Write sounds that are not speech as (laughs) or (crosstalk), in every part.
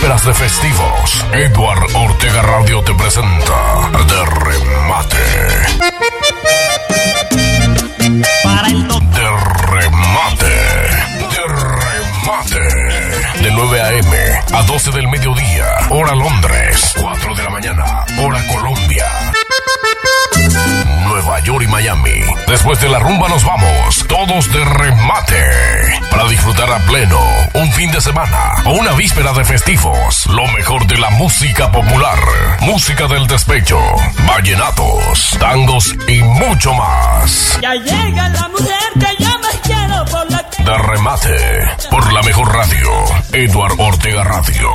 vísperas de festivos, Edward Ortega Radio te presenta De Remate. Para el De Remate. De Remate. De 9 a.m. a 12 del mediodía, hora Londres. 4 de la mañana, hora Colombia. Nueva York y Miami. Después de la rumba nos vamos, todos de remate. Para disfrutar a pleno un fin de semana o una víspera de festivos. Lo mejor de la música popular, música del despecho, vallenatos, tangos y mucho más. Ya llega la mujer que yo me quiero por la De remate, por la mejor radio, Edward Ortega Radio.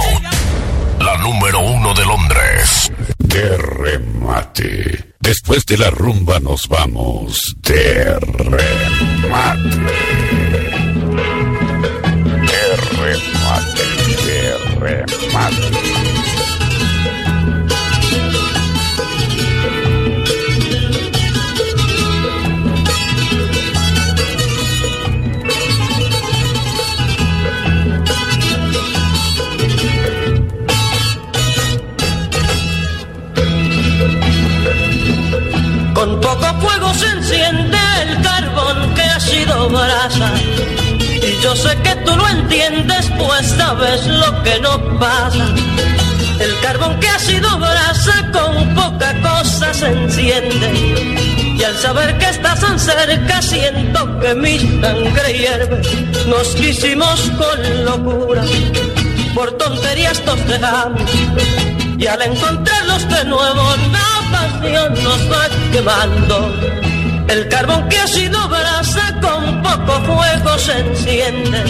La número uno de Londres. De remate. Después de la rumba nos vamos de remate. De remate, de remate. Y yo sé que tú lo entiendes, pues sabes lo que nos pasa. El carbón que ha sido brasa con poca cosa se enciende. Y al saber que estás tan cerca siento que mi sangre hierve. Nos quisimos con locura, por tonterías nos dejamos. Y al encontrarlos de nuevo la pasión nos va quemando. El carbón que ha sido brasa con poco fuego se enciende.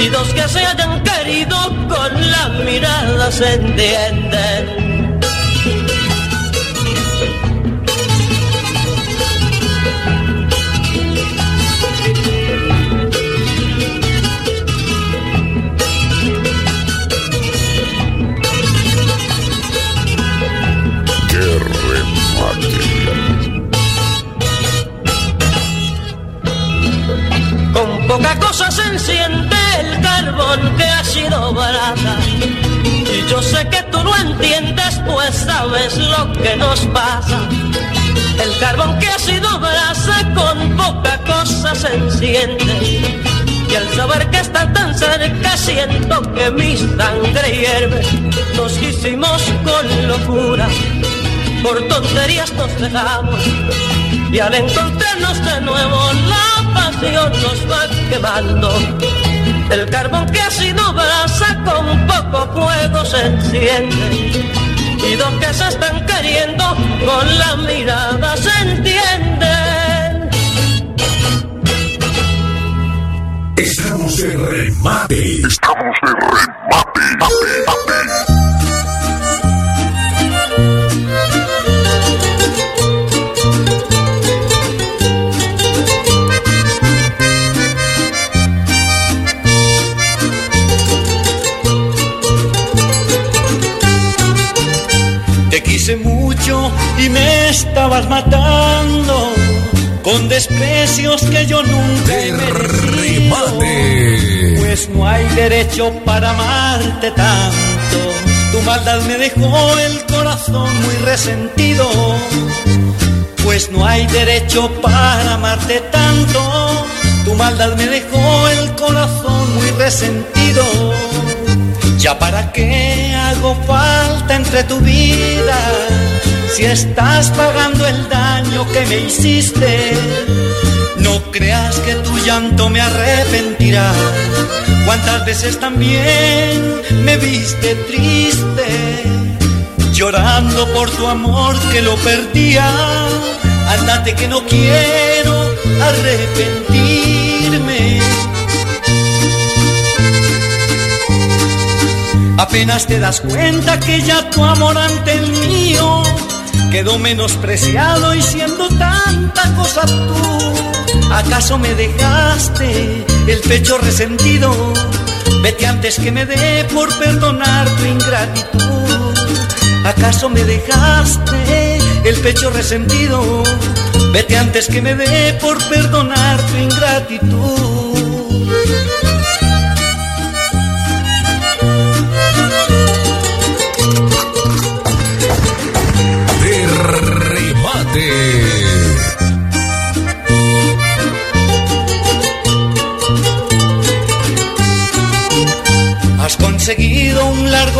Y dos que se hayan querido con la mirada se entienden. El carbón que ha sido brasa. Y yo sé que tú lo entiendes, pues sabes lo que nos pasa. El carbón que ha sido brasa con poca cosa se enciende. Y al saber que está tan cerca siento que mi sangre hierve. Nos quisimos con locura, por tonterías nos dejamos. Y al encontrarnos de nuevo la pasión nos va quemando. El carbón que ha sido brasa con poco fuego se enciende. Y dos que se están queriendo con la mirada desprecios que yo nunca he merecido. Pues no hay derecho para amarte tanto. Tu maldad me dejó el corazón muy resentido. Pues no hay derecho para amarte tanto. Tu maldad me dejó el corazón muy resentido. Ya para qué hago falta entre tu vida si estás pagando el daño que me hiciste. No creas que tu llanto me arrepentirá. Cuántas veces también me viste triste, llorando por tu amor que lo perdía. Andate que no quiero arrepentirme. Apenas te das cuenta que ya tu amor ante el mío quedó menospreciado y siendo tanta cosa tú, ¿acaso me dejaste el pecho resentido? Vete antes que me dé por perdonar tu ingratitud. ¿Acaso me dejaste el pecho resentido? Vete antes que me dé por perdonar tu ingratitud.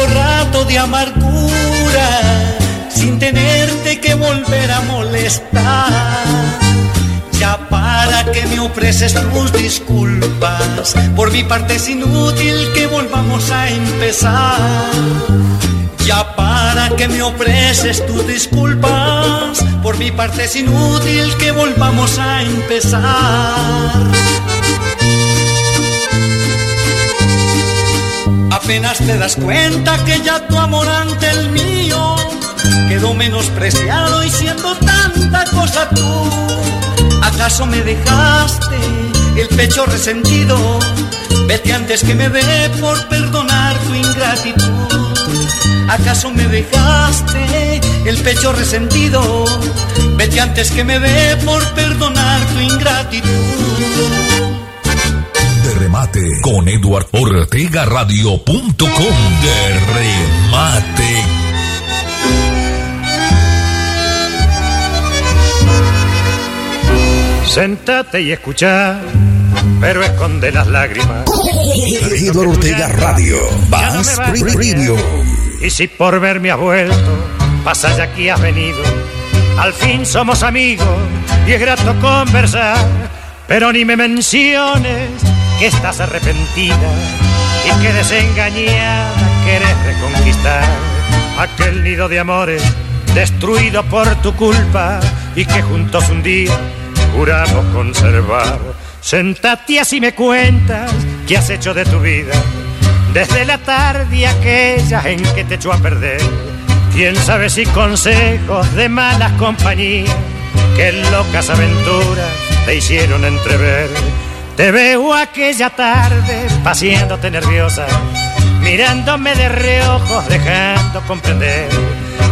Rato de amargura sin tenerte que volver a molestar. Ya para que me ofreces tus disculpas, por mi parte es inútil que volvamos a empezar. Ya para que me ofreces tus disculpas, por mi parte es inútil que volvamos a empezar. Apenas te das cuenta que ya tu amor ante el mío quedó menospreciado y siendo tanta cosa tú. ¿Acaso me dejaste el pecho resentido? Vete antes que me dé por perdonar tu ingratitud. ¿Acaso me dejaste el pecho resentido? Vete antes que me dé por perdonar tu ingratitud. De remate con Eduard Ortega Radio.com. De remate Sentate y escucha, pero esconde las lágrimas. (laughs) Eduardo Ortega Radio, Bass Preview. Y si por verme has vuelto, pasa ya aquí has venido. Al fin somos amigos y es grato conversar. Pero ni me menciones que estás arrepentida y que desengañada querés reconquistar aquel nido de amores destruido por tu culpa y que juntos un día juramos conservar. Sentate así me cuentas qué has hecho de tu vida desde la tarde aquella en que te echó a perder. Quién sabe si consejos de malas compañías que locas aventuras te hicieron entrever. Te veo aquella tarde paseándote nerviosa, mirándome de reojos, dejando comprender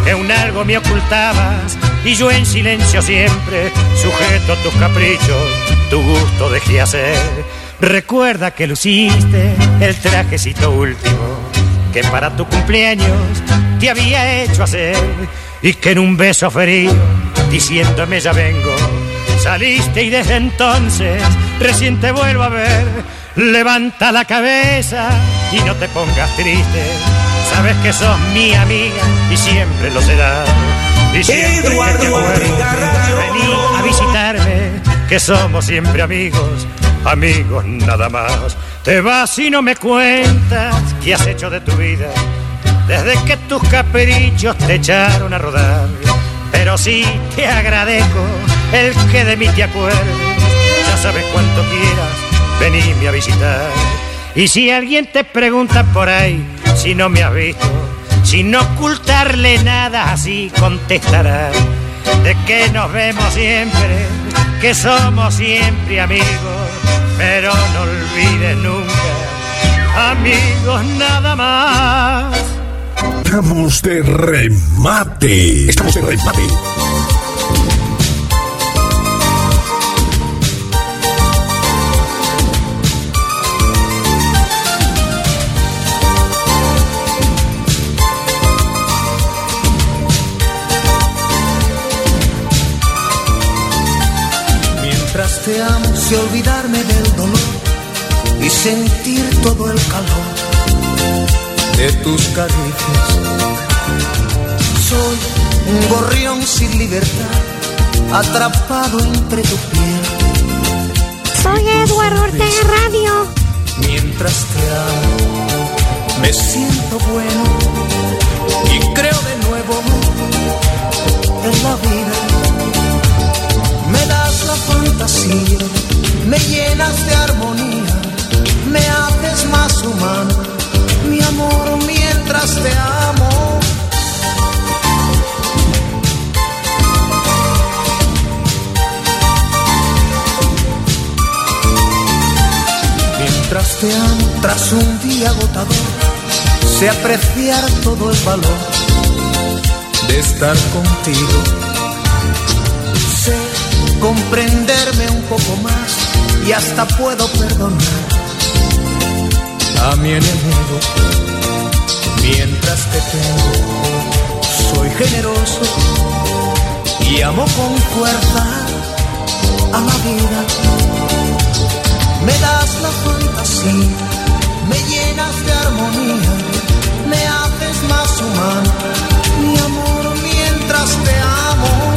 que un algo me ocultabas y yo en silencio siempre, sujeto a tus caprichos, tu gusto dejé hacer. Recuerda que luciste el trajecito último que para tu cumpleaños te había hecho hacer y que en un beso frío, diciéndome ya vengo, saliste y desde entonces recién te vuelvo a ver. Levanta la cabeza y no te pongas triste, sabes que sos mi amiga y siempre lo serás Eduardo Vení a visitarme, que somos siempre amigos, amigos nada más. Te vas y no me cuentas qué has hecho de tu vida, desde que tus caprichos te echaron a rodar. Pero sí te agradezco el que de mí te acuerdes, ya sabes cuánto quieras venirme a visitar. Y si alguien te pregunta por ahí si no me has visto, sin ocultarle nada así contestará de que nos vemos siempre, que somos siempre amigos, pero no olvides nunca, amigos nada más. Estamos de remate. Estamos de remate. te amo sé olvidarme del dolor y sentir todo el calor de tus caricias. Soy un gorrión sin libertad, atrapado entre tu piel. Soy Eduardo Ortega Radio. Mientras te amo, me siento bueno y creo de nuevo en la vida la fantasía, me llenas de armonía, me haces más humano, te amo. Mientras te amo, tras un día agotador, sé apreciar todo el valor de estar contigo comprenderme un poco más y hasta puedo perdonar a mi enemigo Mientras te tengo, soy generoso y amo con fuerza a la vida. Me das la fantasía, me llenas de armonía, me haces más humano, mi amor, mientras te amo.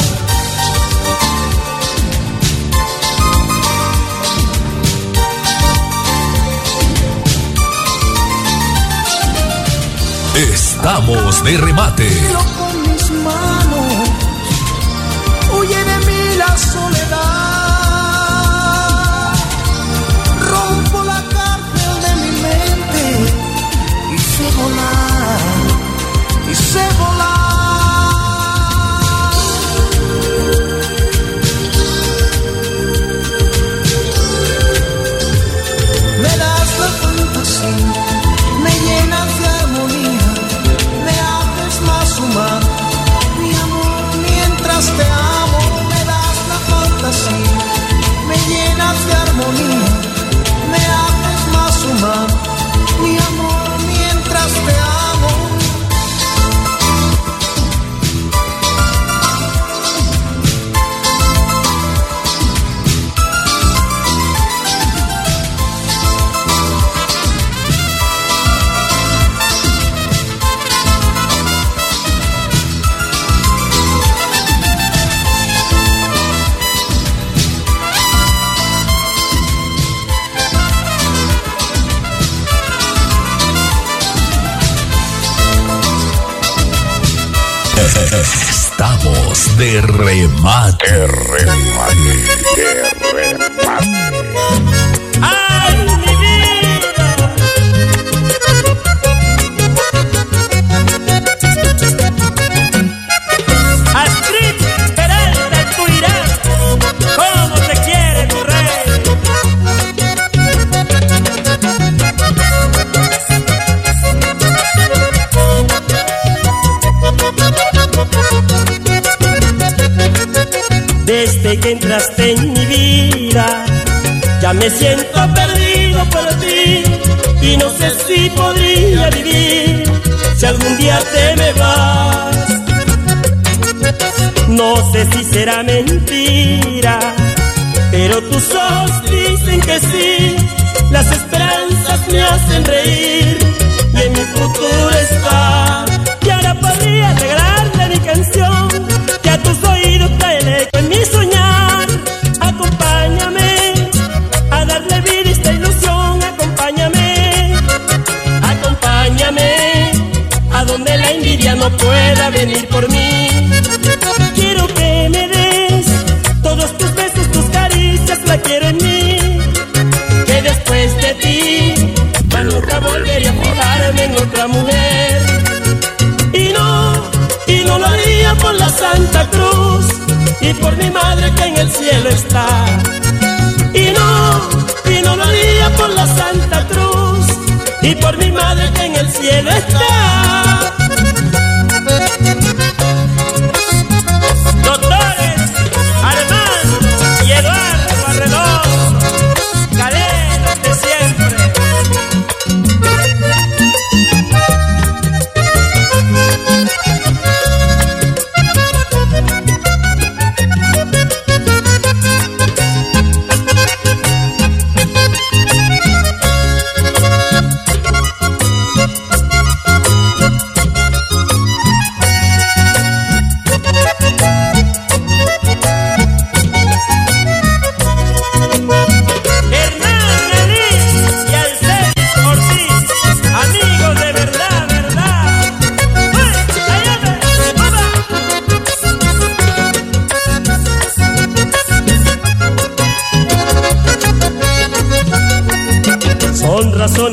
Estamos de remate. con mis manos, huye de mí la soledad. De remate. Remate. Desde que entraste en mi vida, ya me siento perdido por ti y no sé si podría vivir si algún día te me vas. No sé si será mentira, pero tus ojos dicen que sí. Las esperanzas me hacen reír y en mi futuro está. Y ahora podría regalarle mi canción que a tus oídos envidia no pueda venir por mí. Quiero que me des todos tus besos, tus caricias, la quiero en mí. Que después de ti, ya nunca volvería a fijarme en otra mujer. Y no, y no lo haría por la Santa Cruz y por mi madre que en el cielo está. Y no, y no lo haría por la Santa Cruz y por mi madre que en el cielo está.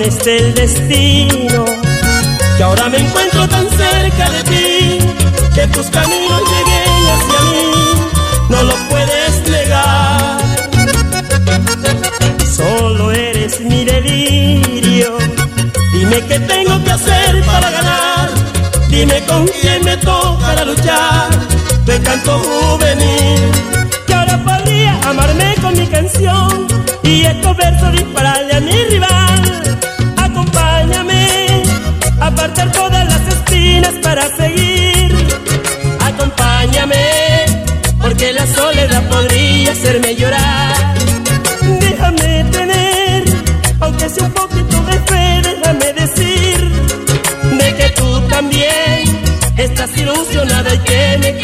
Razones del destino que ahora me encuentro tan cerca de ti, que tus caminos lleguen hacia mí, no lo puedes negar. Solo eres mi delirio. Dime qué tengo que hacer para ganar. Dime con quién me toca luchar. De canto juvenil. Que ahora podría amarme con mi canción. Y estos versos dispararle a mi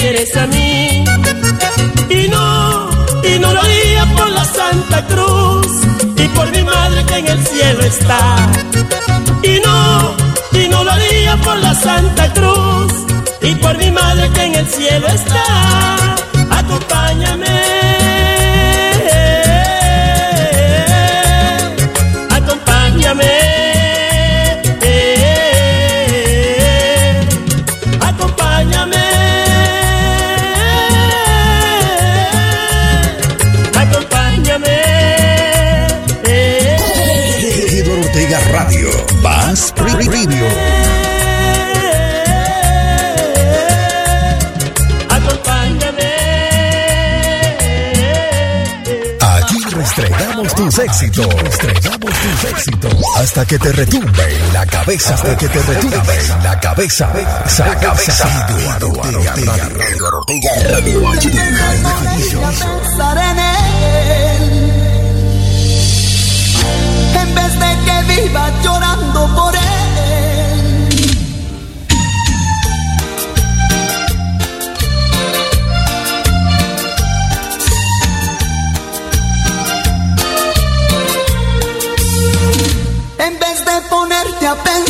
quieres a mí. Y no, y no lo haría por la Santa Cruz y por mi madre que en el cielo está. Y no, y no lo haría por la Santa Cruz y por mi madre que en el cielo está. Acompáñame. Éxitos. Estrenamos tus éxitos. Hasta que te retumbe en la cabeza. Hasta que te retumbe en la cabeza. Esa cabeza. En vez de que viva llorando por él. ponerte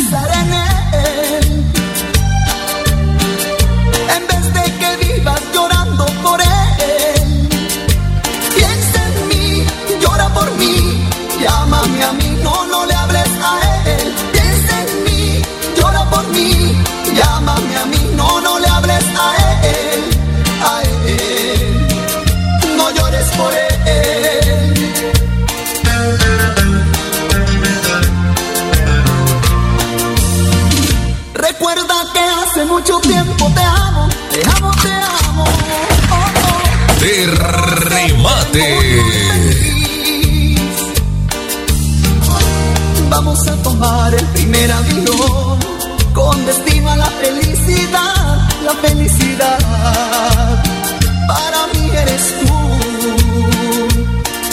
Para mí eres tú.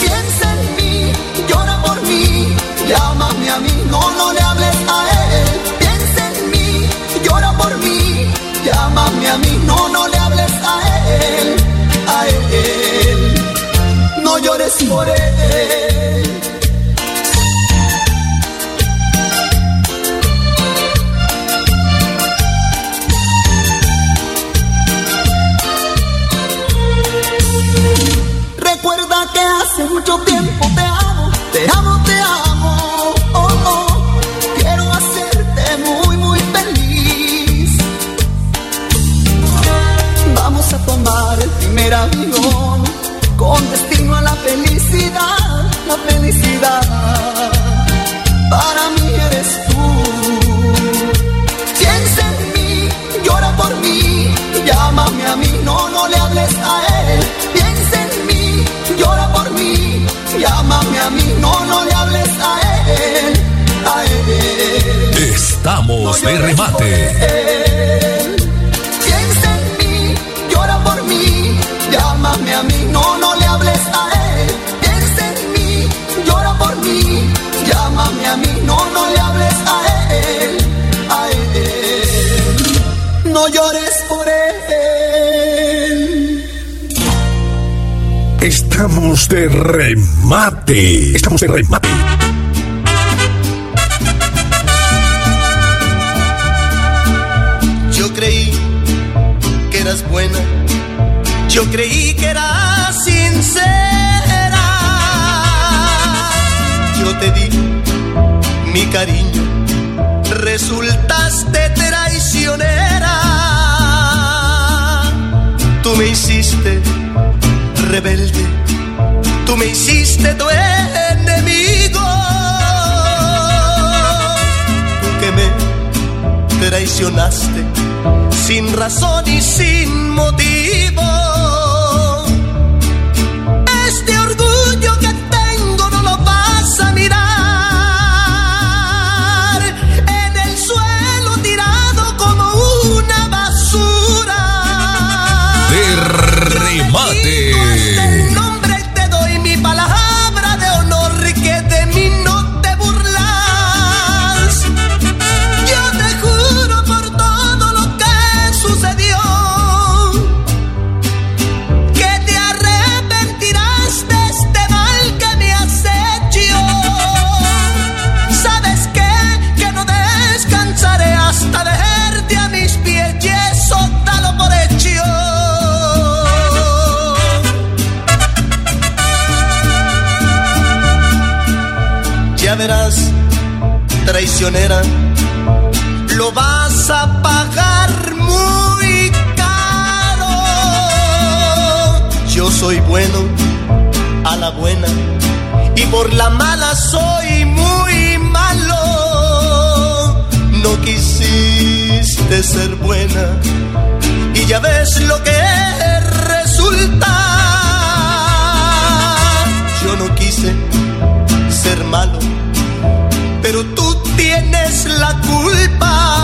Piensa en mí, llora por mí, llámame a mí, no, no le hables a él. Piensa en mí, llora por mí llámame a mí, no, no le hables a él, a él, no llores por él. De remate. llámame a mí, no, no le hables a él. Piensa en mí, llora por mí, llámame a mí, no, no le hables a él, a él. No llores por él. Estamos de remate. Estamos de remate. Yo creí que era sincera. Yo te di mi cariño, resultaste traicionera. Tú me hiciste rebelde, tú me hiciste tu enemigo. Tú que me traicionaste sin razón y sin motivo. Lo vas a pagar muy caro. Yo soy bueno a la buena y por la mala soy muy malo. No quisiste ser buena y ya ves lo que resulta. Yo no quise ser malo, pero tú tienes la culpa.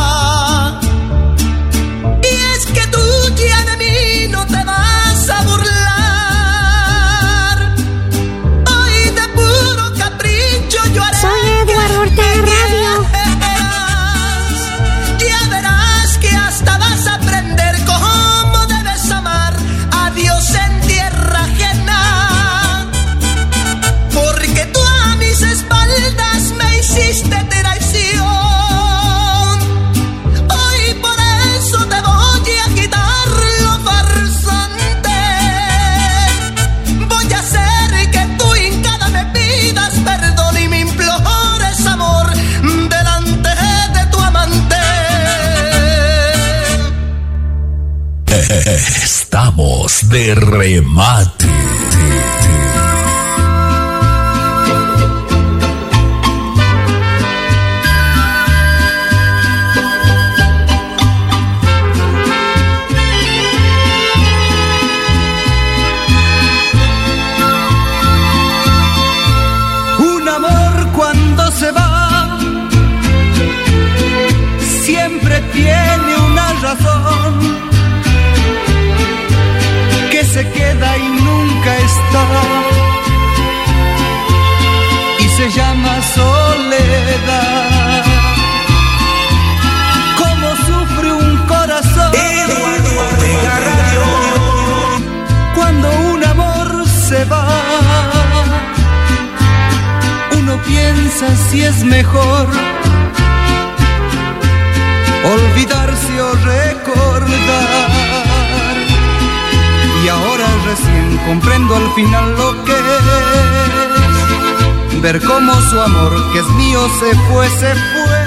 (laughs) Estamos de remate. Como sufre un corazón. Cuando un amor se va uno piensa si es mejor olvidarse o recordar. Y ahora recién comprendo al final lo que es ver cómo su amor, que es mío, se fue, se fue.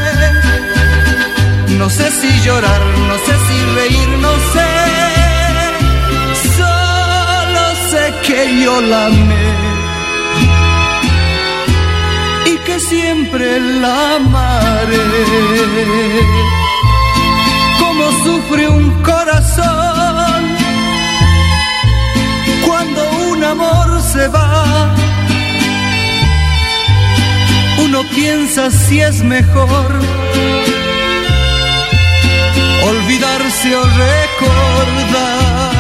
No sé si llorar, no sé si reír, no sé. Solo sé que yo la amé y que siempre la amaré. Como sufre un corazón cuando un amor se va. Piensa si es mejor olvidarse o recordar.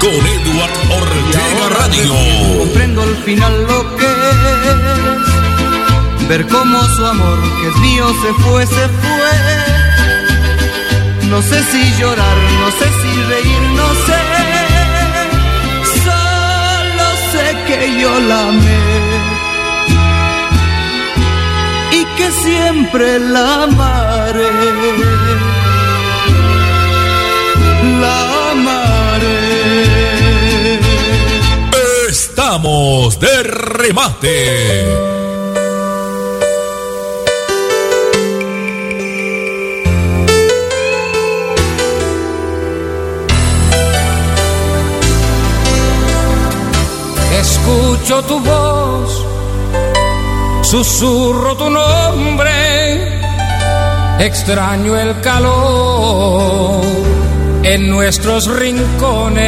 Con Edward Ortega Radio. Comprendo al final lo que es ver cómo su amor, que es mío, se fue, se fue. No sé si llorar, no sé si reír, no sé. Solo sé que yo la amé y que siempre la amaré. De remate. Escucho tu voz, susurro tu nombre, extraño el calor en nuestros rincones,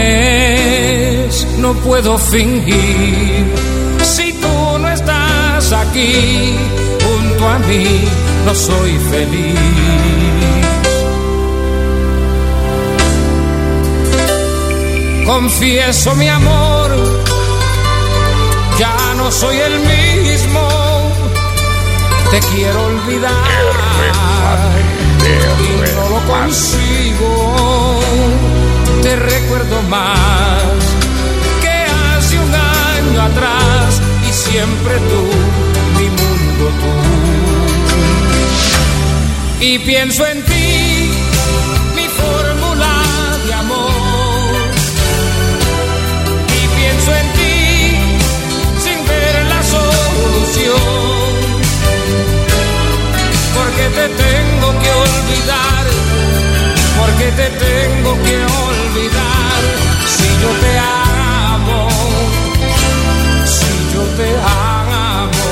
no puedo fingir. Si tú no estás aquí junto a mí, no soy feliz. Confieso mi amor, ya no soy el mismo. Te quiero olvidar consigo. Te recuerdo más que hace un año atrás y siempre tú, mi mundo tú. Y pienso en ti, mi fórmula de amor. Y pienso en ti sin ver la solución. Porque te tengo que olvidar porque te tengo que olvidar si yo te amo, si yo te amo,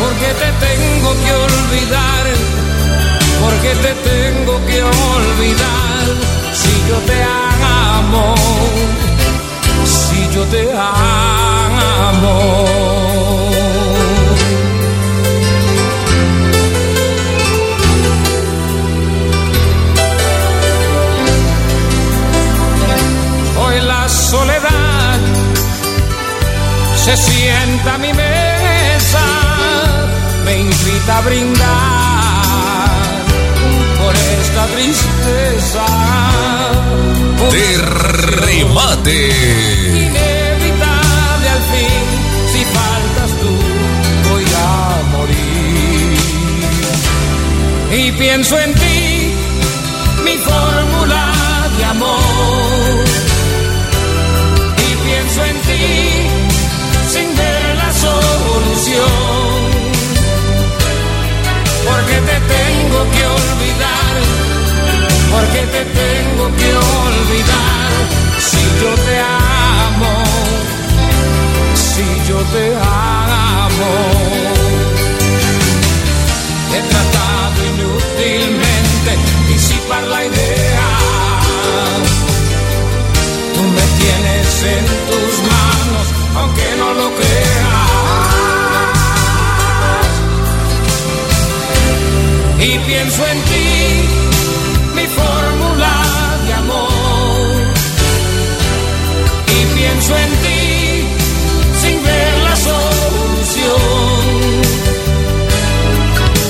porque te tengo que olvidar, porque te tengo que olvidar si yo te amo, si yo te amo. Se sienta a mi mesa, me invita a brindar por esta tristeza. De remate. Inevitable al fin, si faltas tú, voy a morir. Y pienso en ti, mi fórmula de amor. Tengo que olvidar, porque te tengo que olvidar. Si yo te amo, si yo te amo. He tratado inútilmente disipar la idea. Tú me tienes en tus manos, aunque no lo creas. Y pienso en ti, mi fórmula de amor. Y pienso en ti, sin ver la solución.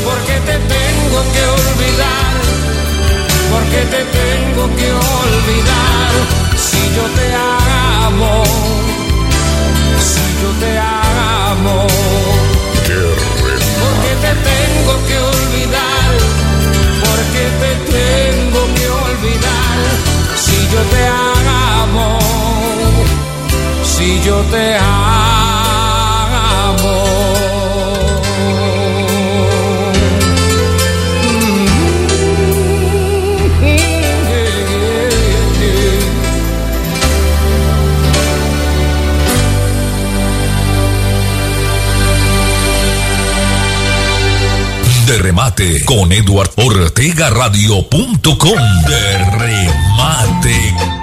Porque te tengo que olvidar, porque te tengo que olvidar, si yo te amo, si yo te amo, porque te tengo que olvidar, porque te con Edward Ortega Radio.com. De remate.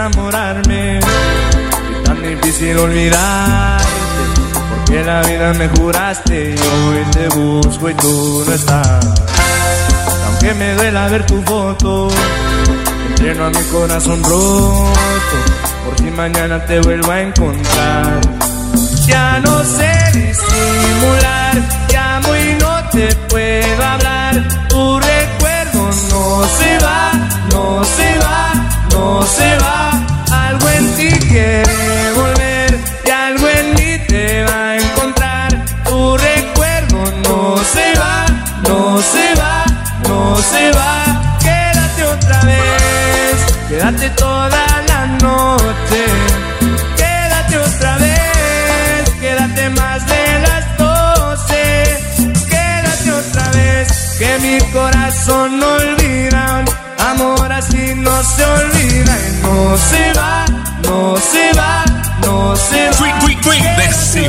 Enamorarme y tan difícil olvidarte. Porque la vida me juraste y hoy te busco y tú no estás. Aunque me duela ver tu foto, entreno a mi corazón roto. Por si mañana te vuelvo a encontrar. Ya no sé disimular, llamo y no te puedo hablar. Tu recuerdo no se va, no se va, se va. Algo en ti quiere volver y algo en mí te va a encontrar. Tu recuerdo no se va, no se va, no se va. Quédate otra vez, quédate toda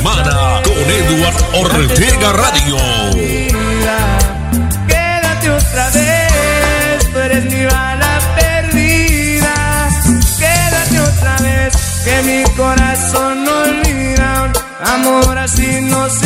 semana con Edward Ortega Radio. Quédate otra vez, tú eres mi bala perdida. Quédate otra vez, que mi corazón no olvida. Amor así no se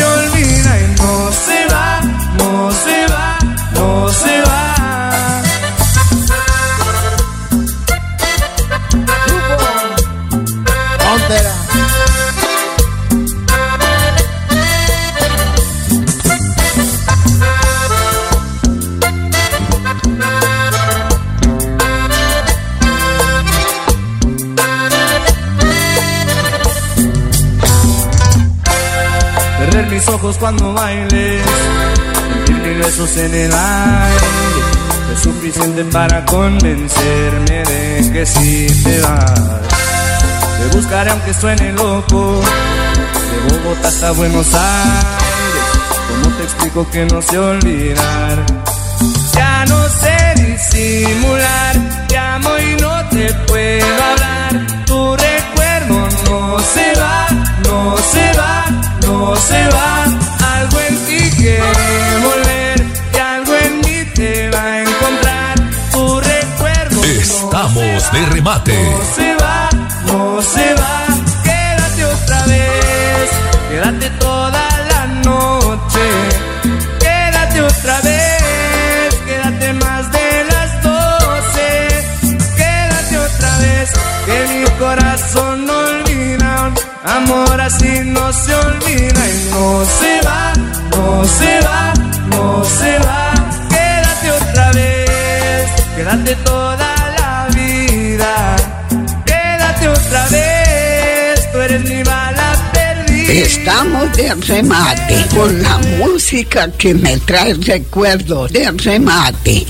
bailes, besos en el aire. Es suficiente para convencerme de que si te vas. Te buscaré aunque suene loco, de Bogotá hasta Buenos Aires. ¿Cómo te explico que no sé olvidar? Ya no sé disimular, llamo y no te puedo hablar. Tu recuerdo no se va, no se va, no se va. de remate. No se va, no se va, quédate otra vez, quédate toda la noche, quédate otra vez, quédate más de las doce, quédate otra vez, que mi corazón no olvida, amor así no se olvida. Y no se va, no se va, no se va, quédate otra vez, quédate toda Estamos de remate con la música que me trae recuerdos de remate.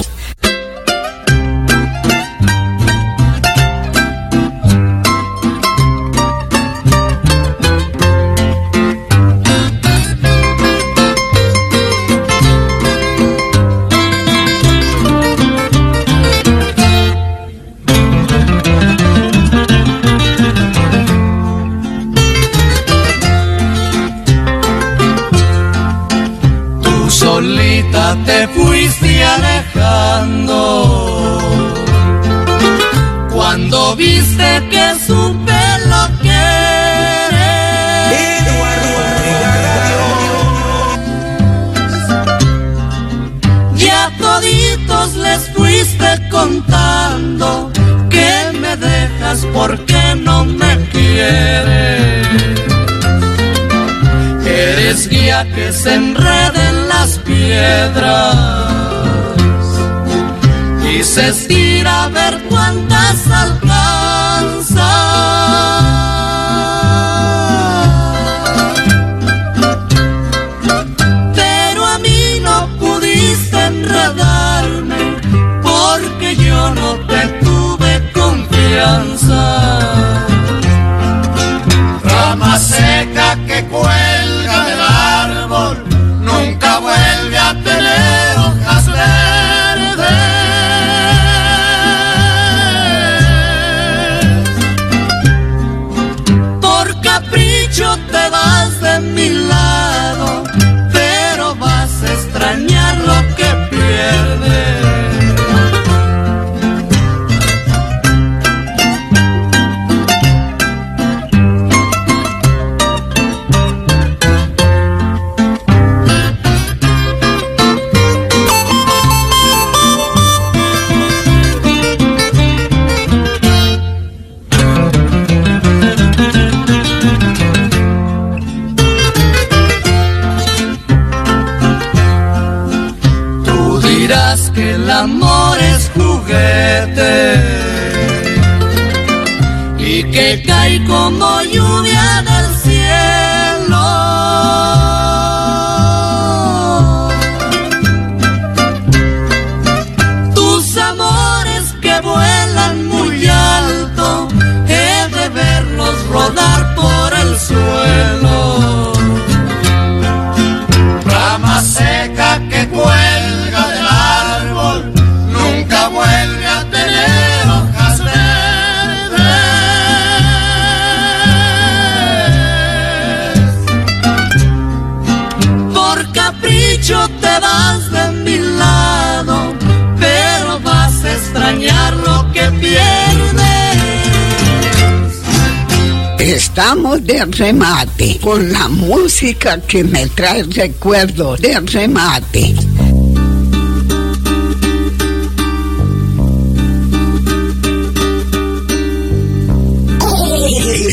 Remate con la música que me trae recuerdos de remate.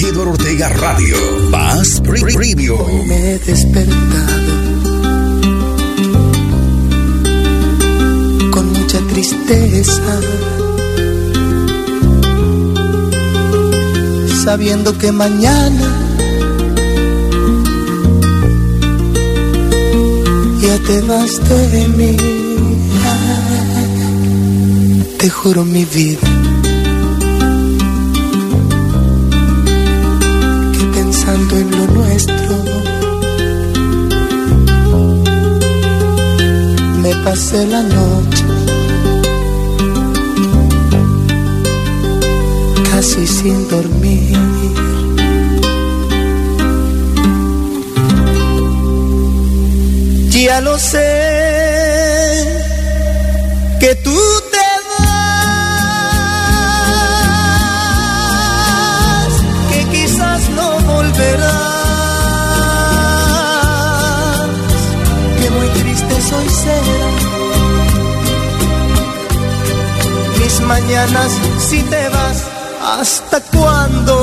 Igor Ortega Radio. Más Preview. me he despertado con mucha tristeza, sabiendo que mañana ya te vas de mí. Te juro mi vida. que Pensando en lo nuestro, me pasé la noche casi sin dormir. Ya lo sé, que tú te vas, que quizás no volverás, que muy triste soy será. Mis mañanas si te vas, ¿hasta cuándo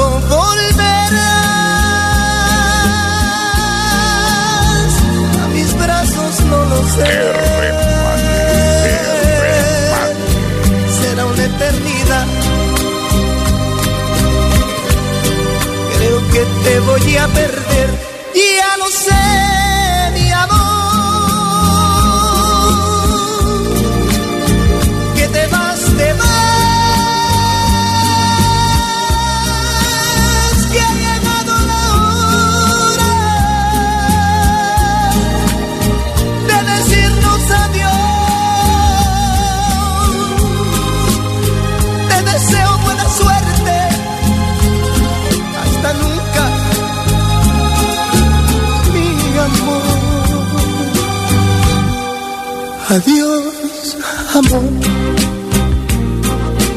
Adiós, amor.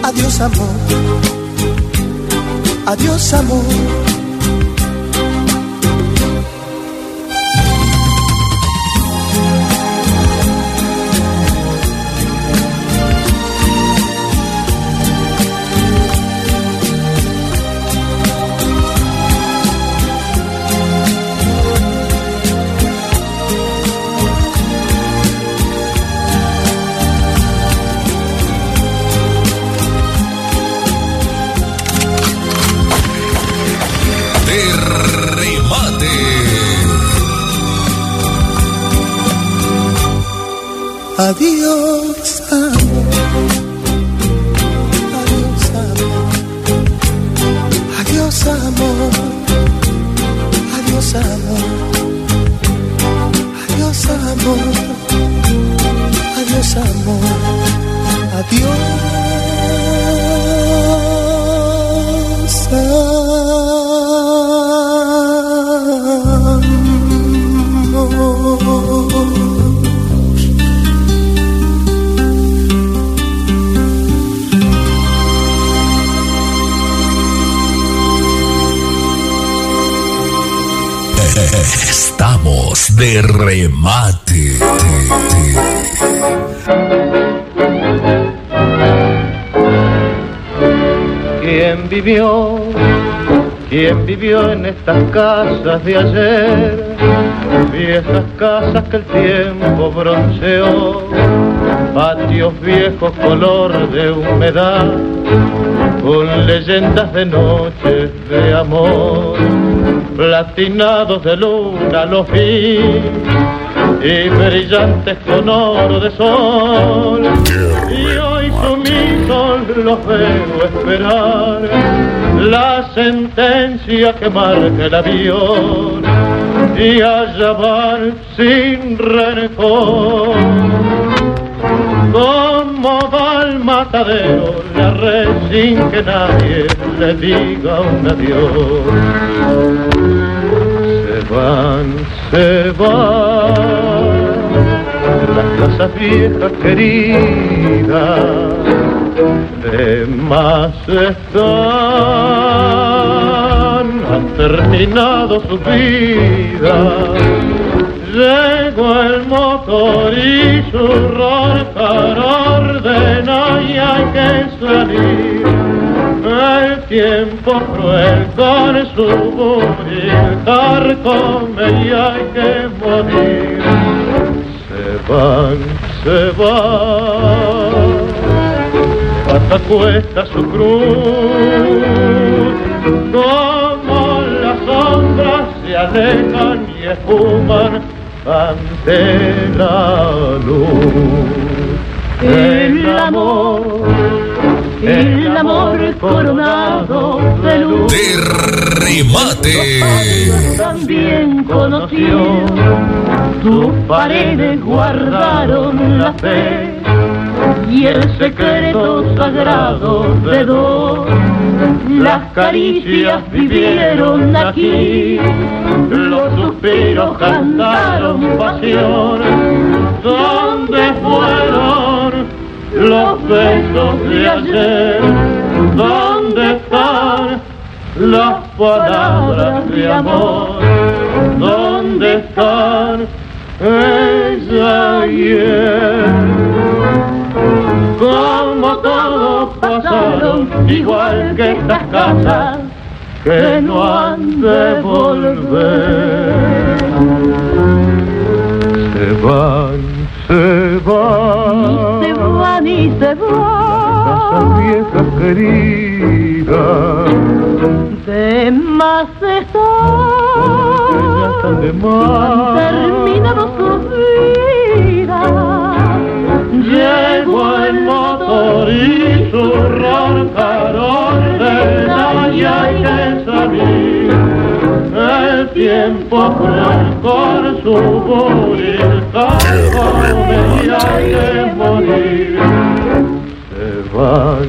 Adiós, amor. Adiós, amor. Vivió? ¿Quién vivió en estas casas de ayer? Viejas casas que el tiempo bronceó, patios viejos color de humedad, con leyendas de noches de amor, platinados de luna los vi y brillantes con oro de sol. Los veo esperar la sentencia que marca el avión y allá van sin rencor. Como va al matadero la red sin que nadie le diga un adiós. Se van, se van las casas viejas queridas, de más están, han terminado su vida. Llegó el motor y su rocar ordena y hay que salir. El tiempo cruel con su buril y hay que morir. Se van, se van, hasta cuesta su cruz, como las sombras se alejan y esfuman ante la luz. El amor, el amor coronado de luz. De remate. También conoció, sus paredes guardaron la fe y el secreto sagrado de dos. Las caricias vivieron aquí, los suspiros cantaron pasión. ¿Dónde fueron los besos de ayer? ¿Dónde están las palabras de amor? ¿Dónde están ella y él? Como todos pasaron, igual que estas casas que no han de volver. Se van, se van. Se van y se van. viejas queridas, De más ya están. están de Han más. terminado sus vidas. Llegó el motor y su roncar ordena y hay que salir. El tiempo con su y hay que morir. Se van,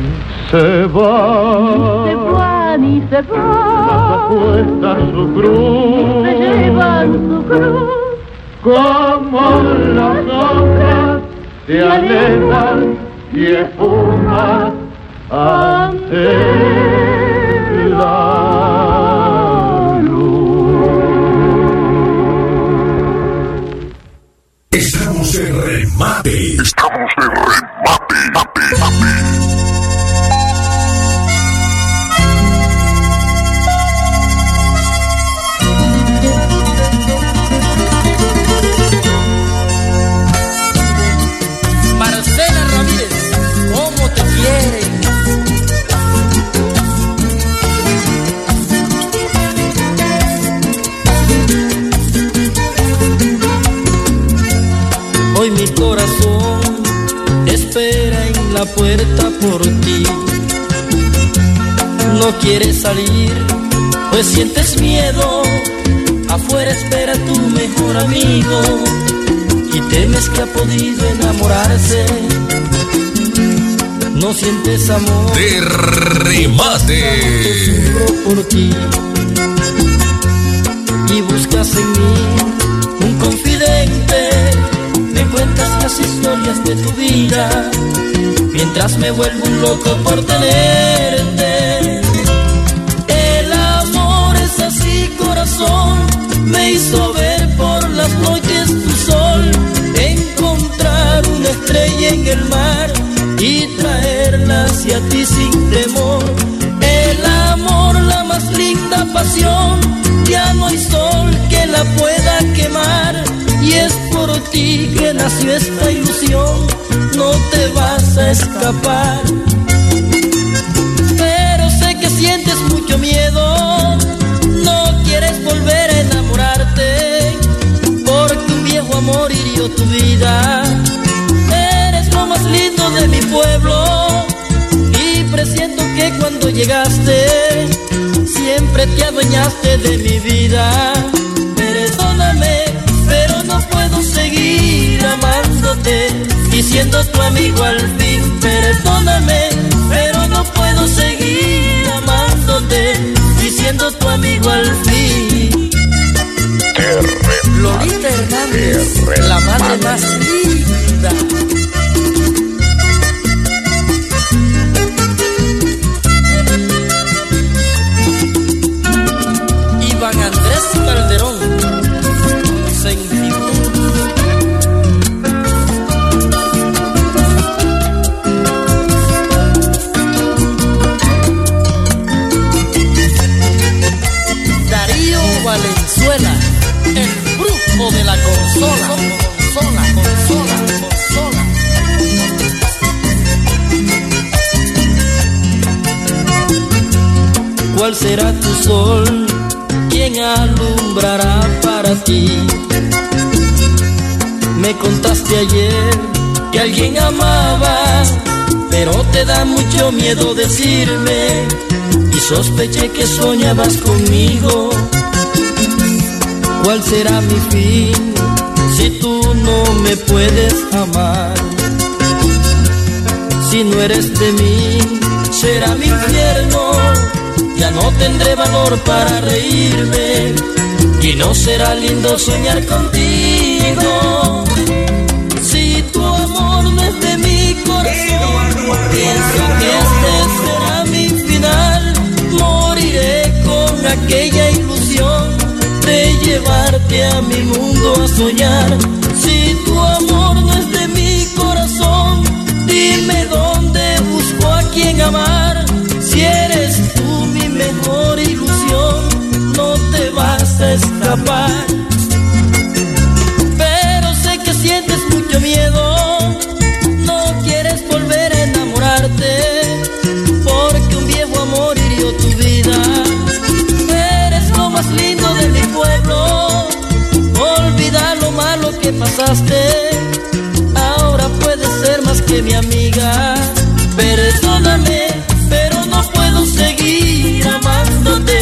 se Se van, van y se van. cuesta su Se cruz. llevan su cruz. Como las hojas te alejan y esfumas ante la Estamos en remate. Estamos en remate. Mejor amigo y temes que ha podido enamorarse. No sientes amor. De remate. Por ti y buscas en mí un confidente. Me cuentas las historias de tu vida mientras me vuelvo un loco por tenerte. El amor es así, corazón, me hizo una estrella en el mar y traerla hacia ti sin temor. El amor, la más linda pasión, ya no hay sol que la pueda quemar. Y es por ti que nació esta ilusión, no te vas a escapar. Pero sé que sientes mucho miedo, no quieres volver a enamorarte, porque un viejo amor hirió tu vida. De mi pueblo y presiento que cuando llegaste siempre te adueñaste de mi vida. Perdóname, pero no puedo seguir amándote y siendo tu amigo al fin. Perdóname, pero no puedo seguir amándote y siendo tu amigo al fin. Lolita Hernández, la madre más linda. Consola, consola, consola, consola. ¿Cuál será tu sol? ¿Quién alumbrará para ti? Me contaste ayer que alguien amaba, pero te da mucho miedo decirme y sospeché que soñabas conmigo. ¿Cuál será mi fin no me puedes amar? Si no eres de mí, será mi infierno. Ya no tendré valor para reírme y no será lindo soñar contigo. Si tu amor no es de mi corazón, pienso que este será mi final. Moriré con aquella ilusión de llevarte a mi mundo a soñar. Si tu amor no es de mi corazón, dime dónde busco a quien amar. Si eres tú mi mejor ilusión, no te vas a escapar. Que pasaste, ahora puedes ser más que mi amiga. Perdóname, pero no puedo seguir amándote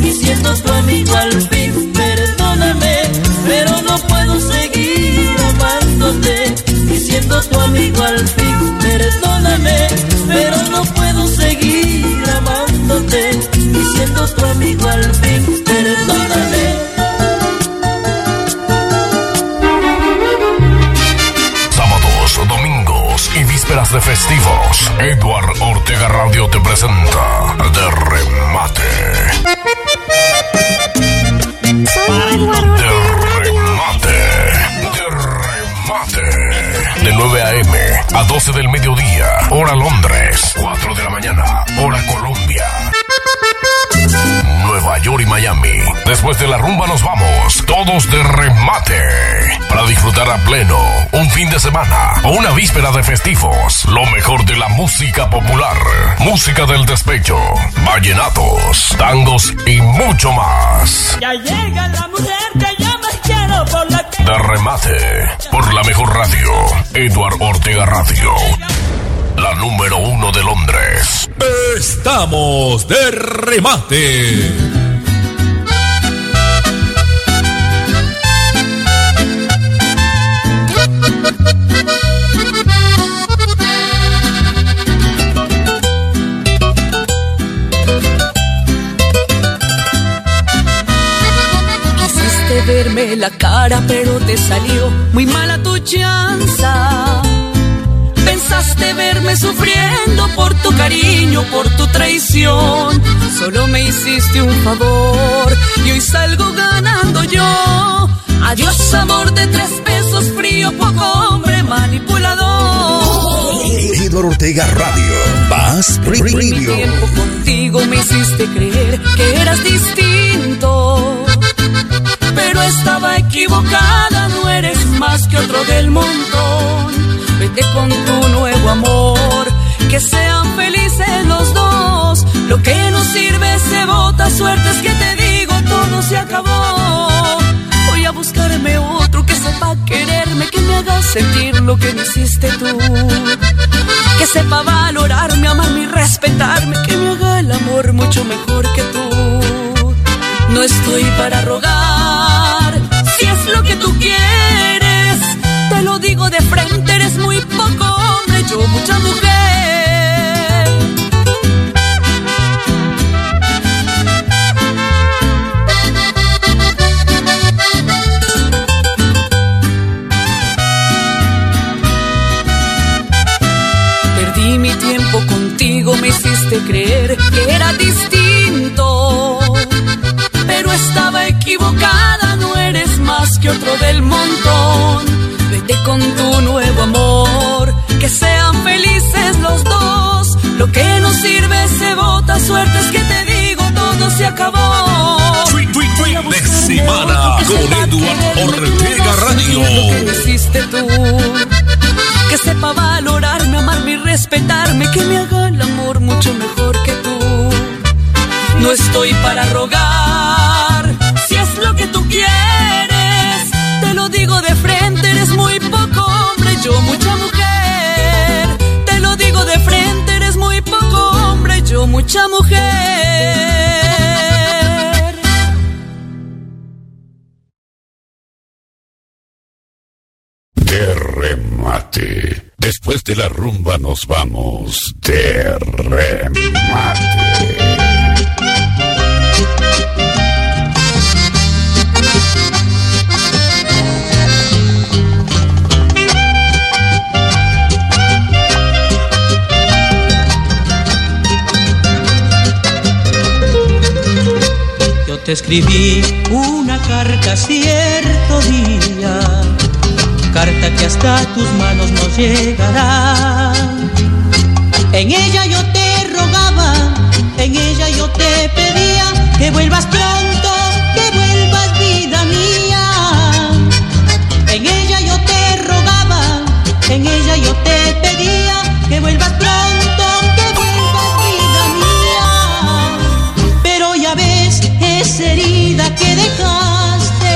y siendo tu amigo al fin. Perdóname, pero no puedo seguir amándote y siendo tu amigo al fin. Perdóname, pero no puedo seguir amándote y siendo tu amigo al fin. Festivos, Edward Ortega Radio te presenta De Remate. De Remate. De Remate. De 9 a.m. a 12 del mediodía, hora Londres. 4 de la mañana, hora Colombia. Nueva York y Miami. Después de la rumba nos vamos, todos de remate. Para disfrutar a pleno un fin de semana o una víspera de festivos. Lo mejor de la música popular, música del despecho, vallenatos, tangos y mucho más. Ya llega la mujer que yo más quiero por la que... De remate, por la mejor radio, Edward Ortega Radio. La número uno de Londres. Estamos de remate. La cara, pero te salió muy mala tu chanza. Pensaste verme sufriendo por tu cariño, por tu traición. Solo me hiciste un favor y hoy salgo ganando yo. Adiós, amor de tres pesos, frío, poco hombre, manipulador. Edward Ortega Radio. Bass Mi Preview. tiempo contigo me hiciste creer que eras distinto. Pero estaba equivocada, no eres más que otro del montón. Vete con tu nuevo amor, que sean felices los dos. Lo que no sirve se bota, suerte es que te digo, todo se acabó. Voy a buscarme otro que sepa quererme, que me haga sentir lo que me hiciste tú. Que sepa valorarme, amarme y respetarme, que me haga el amor mucho mejor que tú. No estoy para rogar, si es lo que tú quieres, te lo digo de frente, eres muy poco hombre, yo mucha mujer. Perdí mi tiempo contigo, me hiciste creer que era distinto. Estaba equivocada, no eres más que otro del montón. Vete con tu nuevo amor, que sean felices los dos. Lo que no sirve se bota, suerte es que te digo, todo se acabó. De semana con Edward Ortega Radio. que hiciste tú. Que sepa valorarme, amarme y respetarme, que me haga el amor mucho mejor que tú. No estoy para rogar, te lo digo de frente, eres muy poco hombre, yo mucha mujer. Te lo digo de frente, eres muy poco hombre, yo mucha mujer. De remate. Después de la rumba nos vamos. De remate. Te escribí una carta cierto día, carta que hasta tus manos no llegará. En ella yo te rogaba, en ella yo te pedía que vuelvas pronto, que vuelvas vida mía. En ella yo te rogaba, en ella yo te pedía que vuelvas pronto, esa herida que dejaste.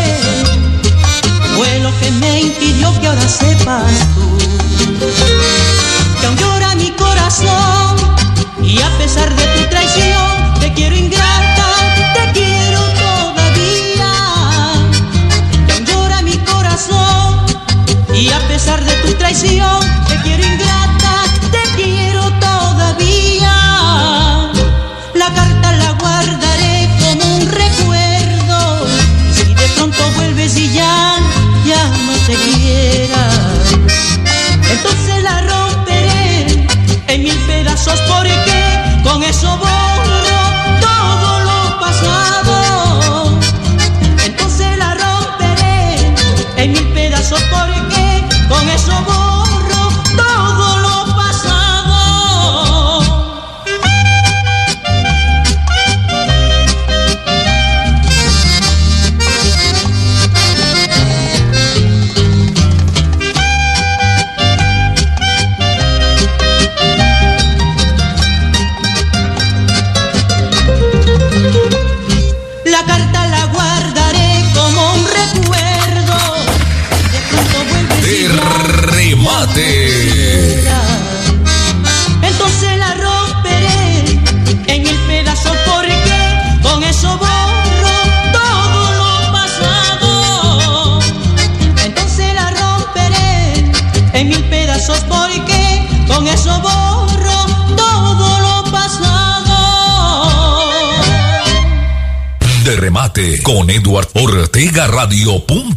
Fue lo que me impidió que ahora sepas tú que aún llora mi corazón. Y a pesar de tu traición te quiero ingrata, te quiero todavía. Que aún llora mi corazón. Y a pesar de tu traición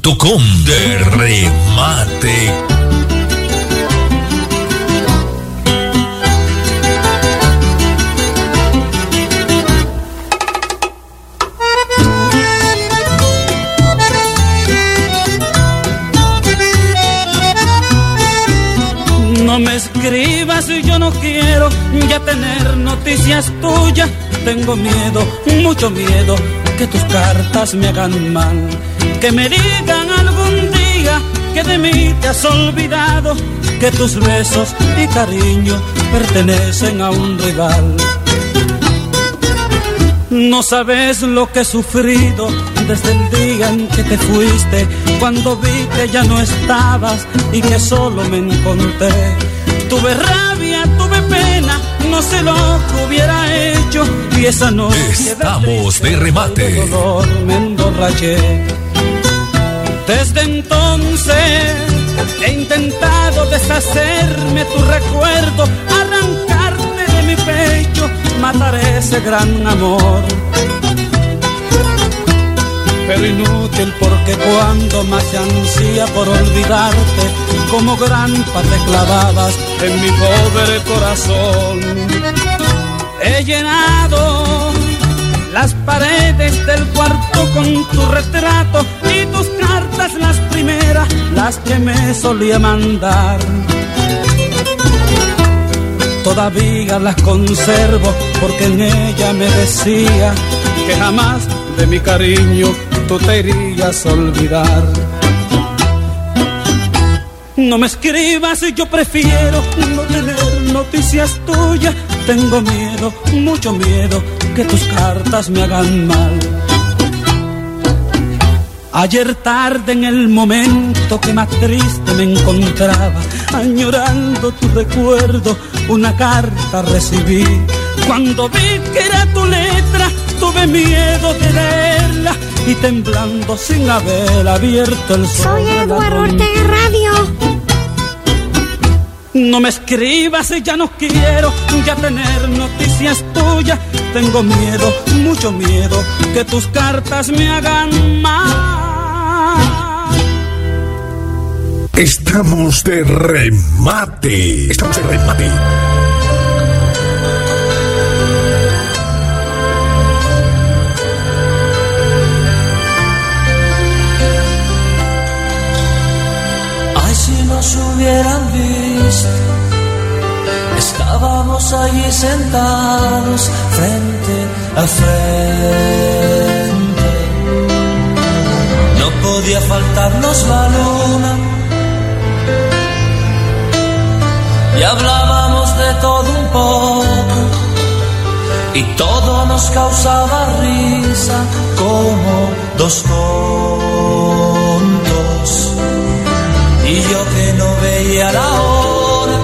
Radio.com. De remate. No me escribas y yo no quiero ya tener noticias tuyas. Tengo miedo, mucho miedo, que tus cartas me hagan mal. Que me digan algún día que de mí te has olvidado. Que tus besos y cariño pertenecen a un rival. No sabes lo que he sufrido desde el día en que te fuiste, cuando vi que ya no estabas y que solo me encontré. Tuve rabia, tuve pena, no sé lo hubiera hecho y esa noche Estamos de remate. de dolor me emborraché. Desde entonces he intentado deshacerme tu recuerdo, arrancarte de mi pecho, matar ese gran amor. Pero inútil porque cuando más ansía por olvidarte, como grampa te clavabas en mi pobre corazón. He llenado las paredes del cuarto con tu retrato y tus cartas las primeras, las que me solía mandar. Todavía las conservo porque en ella me decía que jamás de mi cariño tú te irías a olvidar. No me escribas y yo prefiero no tener noticias tuyas. Tengo miedo, mucho miedo, que tus cartas me hagan mal. Ayer tarde en el momento que más triste me encontraba, añorando tu recuerdo, una carta recibí. Cuando vi que era tu letra, tuve miedo de leerla y temblando sin haber abierto el sol. Soy Eduardo Ortega Radio. No me escribas y ya no quiero ya tener noticias tuyas. Tengo miedo, mucho miedo, que tus cartas me hagan mal. Estamos de remate. Estamos de remate. Hubieran visto, estábamos allí sentados frente a frente. No podía faltarnos la luna. Y hablábamos de todo un poco. Y todo nos causaba risa como dos tontos. Y yo que no veía la hora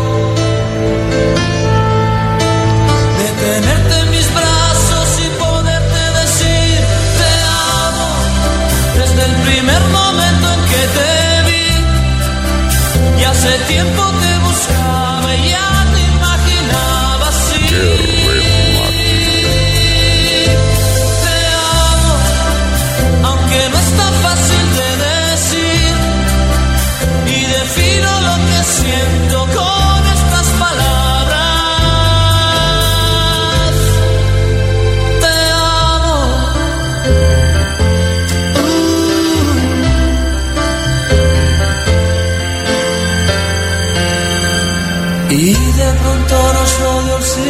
de tenerte en mis brazos y poderte decir te amo desde el primer momento en que te vi. Y hace tiempo te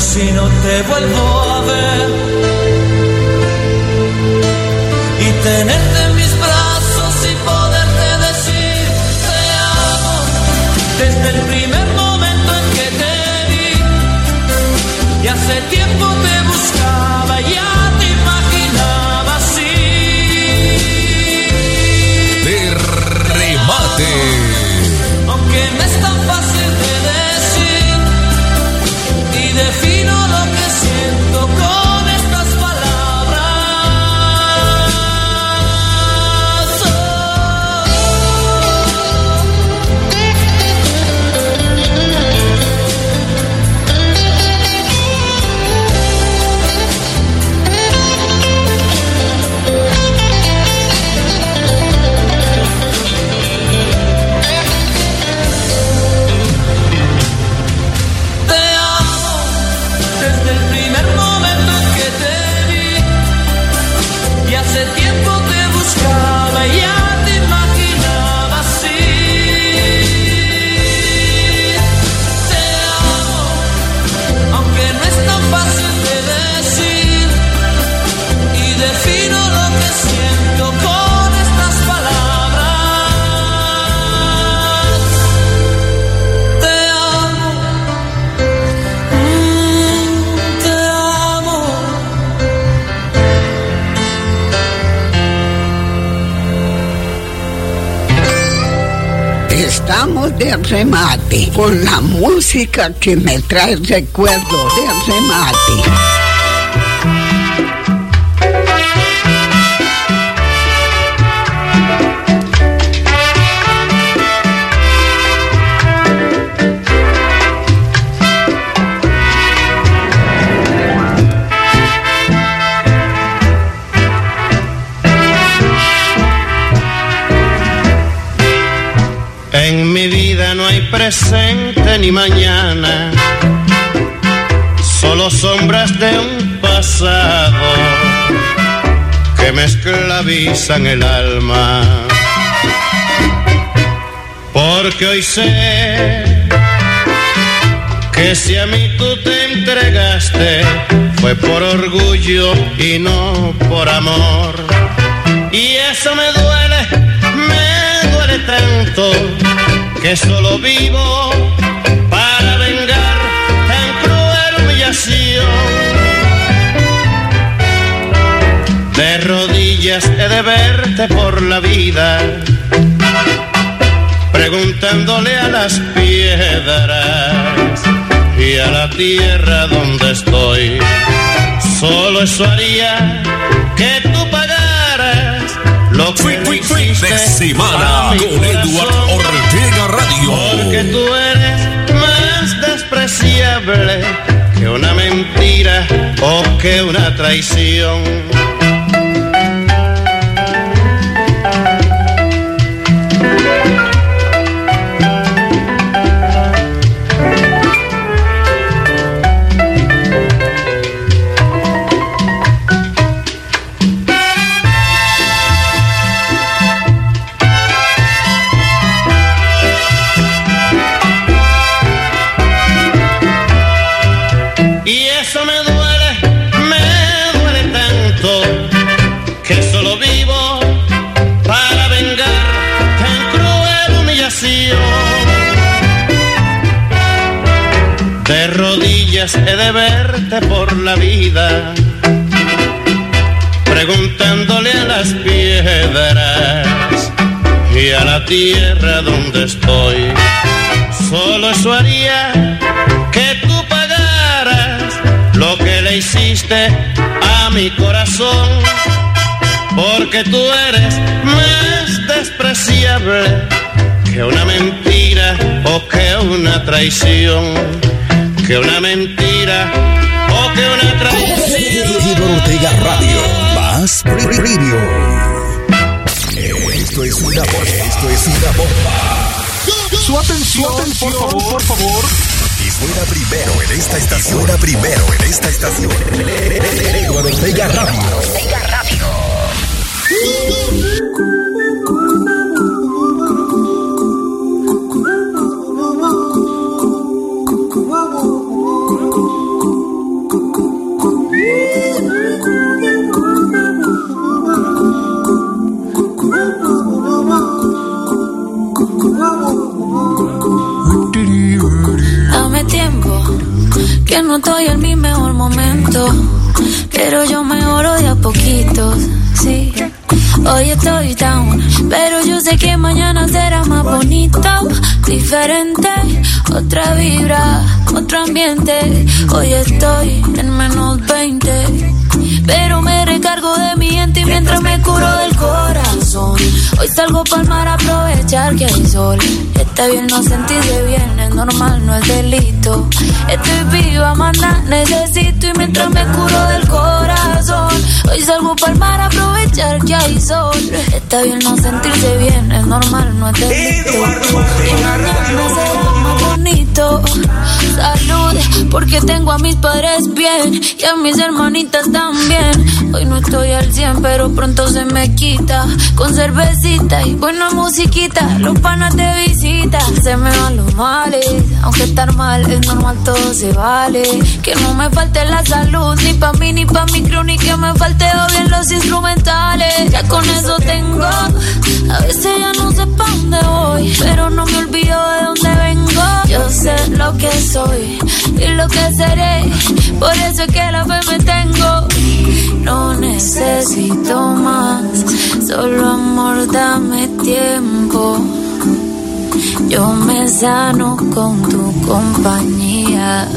si no te vuelvo a ver. Y tenerte música que me trae recuerdos de remate. En mi ni mañana, solo sombras de un pasado que me esclavizan el alma. Porque hoy sé que si a mí tú te entregaste fue por orgullo y no por amor. Y eso me duele, me duele tanto que solo vivo rodillas he de verte por la vida, preguntándole a las piedras y a la tierra donde estoy. Solo eso haría que tú pagaras lo que de semana mi con Eduard. Ortega Radio. Porque tú eres más despreciable que una mentira o que una traición. He de verte por la vida, preguntándole a las piedras y a la tierra donde estoy. Solo eso haría que tú pagaras lo que le hiciste a mi corazón, porque tú eres más despreciable que una mentira o que una traición, que una mentira o que una traición. Eduardo Ortega Radio. Más Radio. Esto es una bomba. Esto es una bomba. Su atención, por favor, por favor. Y fuera primero en esta estación. Fuera primero en esta estación. Eduardo Ortega Radio. Dame que no estoy en mi mejor momento. Pero yo mejoro de a poquitos, sí. Hoy estoy down, pero yo sé que mañana será más bonito, diferente, otra vibra, otro ambiente. Hoy estoy en menos 20, pero me recargo de mi gente mientras me curo del corazón. Hoy salgo pa'l mar a aprovechar que hay sol. Está bien no sentirse bien, es normal, no es delito. Estoy viva, manda, necesito y mientras me curo del corazón. Hoy salgo pa'l mar a aprovechar que hay sol. Está bien no sentirse bien, es normal, no es delito. Y mañana será más bonito. Salud, porque tengo a mis padres bien y a mis hermanitas también. Hoy no estoy al 100, pero pronto se me quita. Con cervecita y buena musiquita, los panas te visitan. Se me van los males, aunque estar mal es normal, todo se vale. Que no me falte la salud, ni pa' mí, ni pa' mi crew, ni que me falte bien los instrumentales. Ya con eso tengo, a veces ya no sé pa' dónde voy, pero no me olvido de dónde vengo. Yo sé lo que soy y lo que seré, por eso es que la fe me tengo. No necesito más, solo amor, dame tiempo. Yo me sano con tu compañía.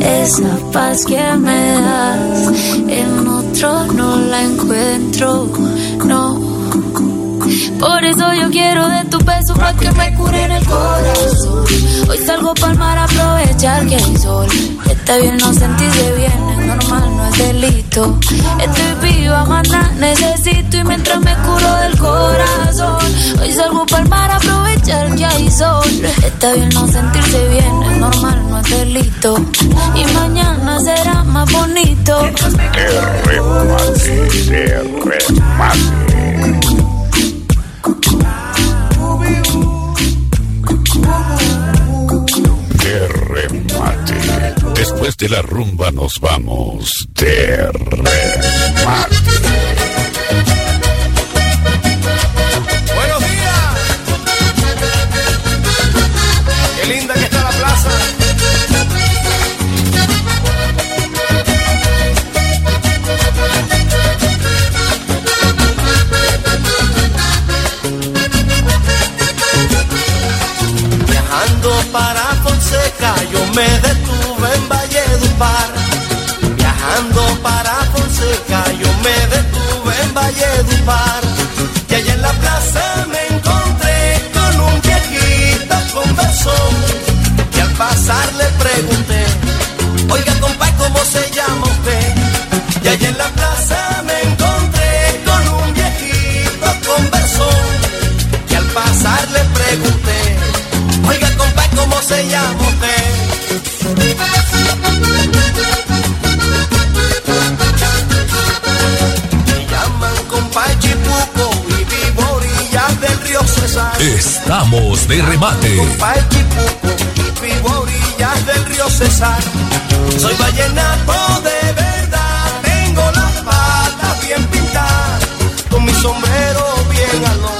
Esa paz que me das, en otro no la encuentro, no. Por eso yo quiero de tu peso para que me cure en el corazón. Hoy salgo pa'l mar a aprovechar que hay sol. Está bien no sentirse bien, es normal, no es delito. Estoy viva, maná, necesito y mientras me curo del corazón. Hoy salgo pa'l mar a aprovechar que hay sol. Está bien no sentirse bien, es normal, no es delito. Y mañana será más bonito. Después de la rumba nos vamos. De remate. Buenos días. Qué linda que está la plaza. Viajando para Fonseca, yo me Viajando para Fonseca, yo me detuve en Valledupar. Y allá en la plaza me encontré con un viejito conversó. Y al pasar le pregunté, oiga compa, ¿cómo se llama usted? Y allá en la plaza me encontré con un viejito conversó. Y al pasar le pregunté, oiga compa, ¿cómo se llama usted? Estamos de remate. Compa Chipuco vivo orillas del río Cesar. Soy vallenato de verdad, tengo las patas bien pintadas, con mi sombrero bien alón.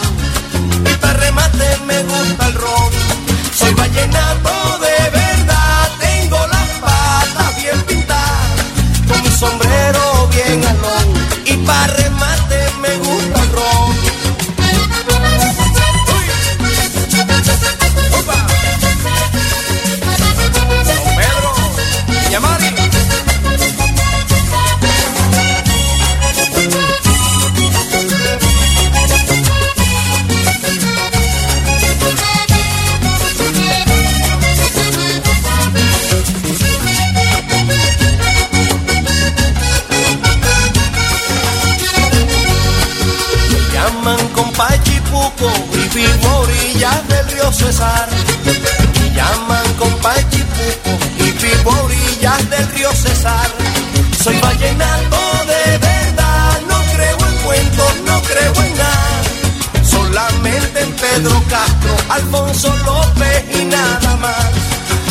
Pedro Castro, Alfonso López y nada más.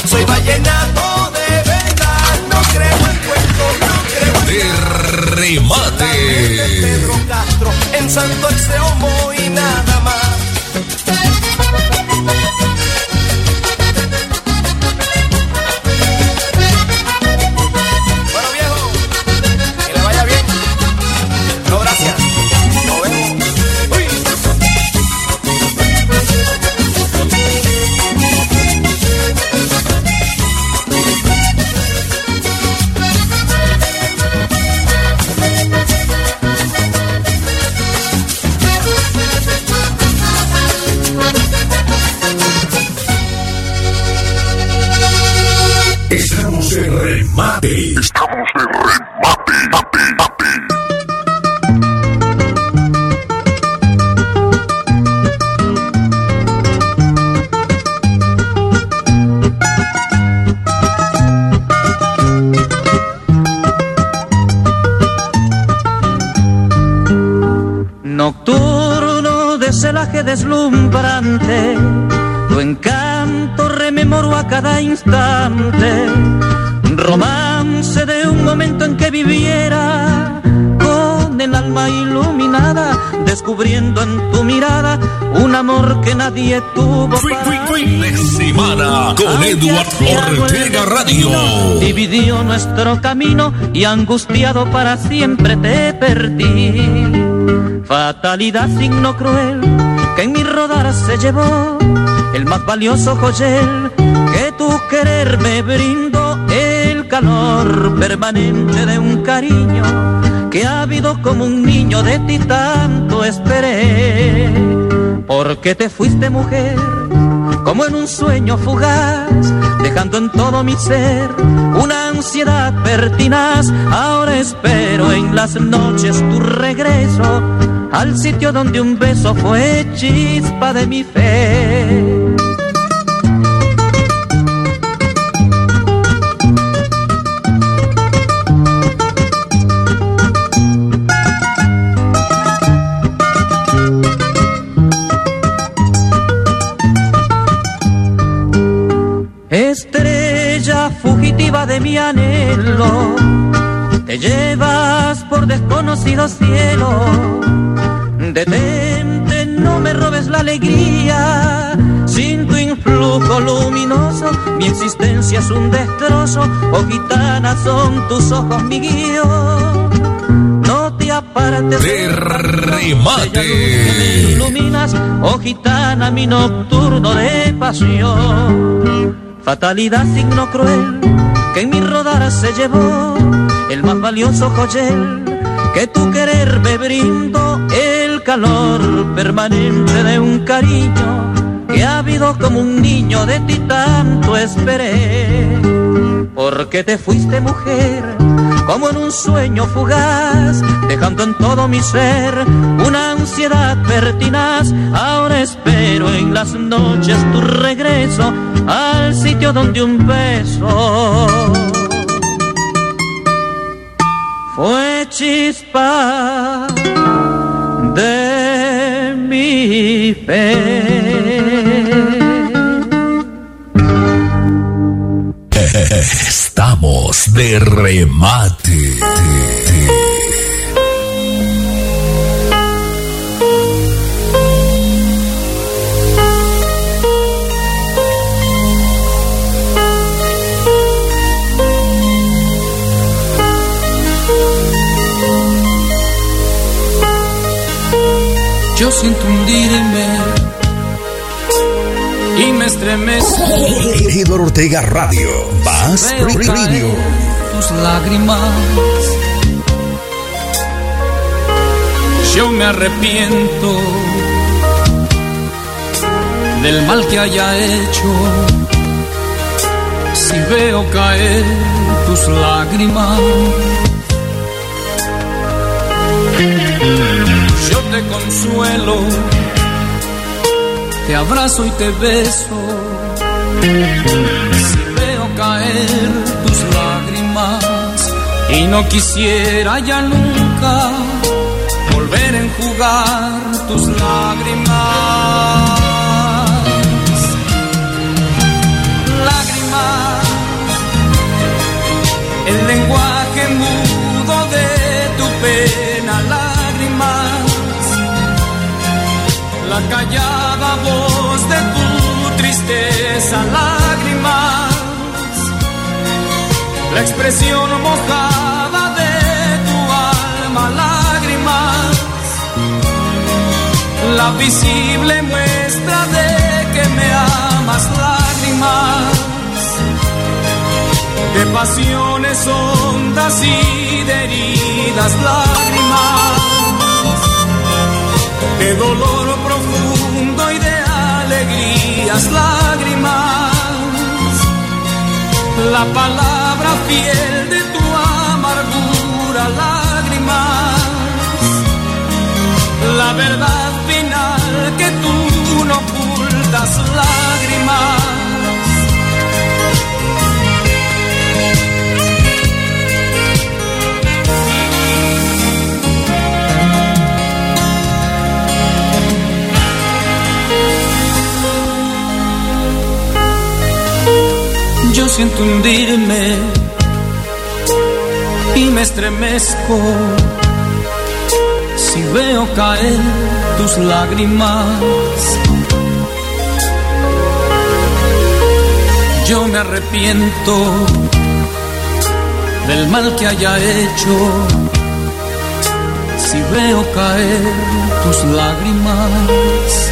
Soy vallenato de verdad, no creo en cuentos, no creo en De remate. Pedro Castro, en Santo nadie tuvo. para Fin de semana con Eduard Ortega Radio. Dividió nuestro camino y angustiado para siempre te perdí. Fatalidad, signo cruel que en mi rodar se llevó el más valioso joyel que tu querer me brindó, el calor permanente de un cariño que ha habido como un niño de ti tanto esperé. Porque te fuiste mujer, como en un sueño fugaz, dejando en todo mi ser una ansiedad pertinaz. Ahora espero en las noches tu regreso al sitio donde un beso fue chispa de mi fe. Desconocido cielo. Detente, no me robes la alegría. Sin tu influjo luminoso, mi existencia es un destrozo. Oh gitana, son tus ojos mi guío. No te apartes de remate. Iluminas, oh gitana, mi nocturno de pasión. Fatalidad, signo cruel, que en mi rodar se llevó el más valioso joyel que tu querer me brindó, el calor permanente de un cariño que ha habido como un niño de ti tanto esperé. Porque te fuiste mujer, como en un sueño fugaz, dejando en todo mi ser una ansiedad pertinaz. Ahora espero en las noches tu regreso al sitio donde un beso fue chispa de mi fe. Estamos de remate. Siento hundirme y me estremezco. Eduardo Ortega Radio, Veo Radio. tus lágrimas. Yo me arrepiento del mal que haya hecho. Si veo caer tus lágrimas, yo te consuelo, te abrazo y te beso. Si veo caer tus lágrimas y no quisiera ya nunca volver a enjugar tus lágrimas. Lágrimas, el lenguaje la callada voz de tu tristeza, lágrimas, la expresión mojada de tu alma, lágrimas, la visible muestra de que me amas, lágrimas, de pasiones hondas y de heridas, lágrimas, de dolor lágrimas, la palabra fiel de tu amargura, lágrimas, la verdad final que tú no ocultas, lágrimas. Yo siento hundirme y me estremezco si veo caer tus lágrimas. Yo me arrepiento del mal que haya hecho si veo caer tus lágrimas.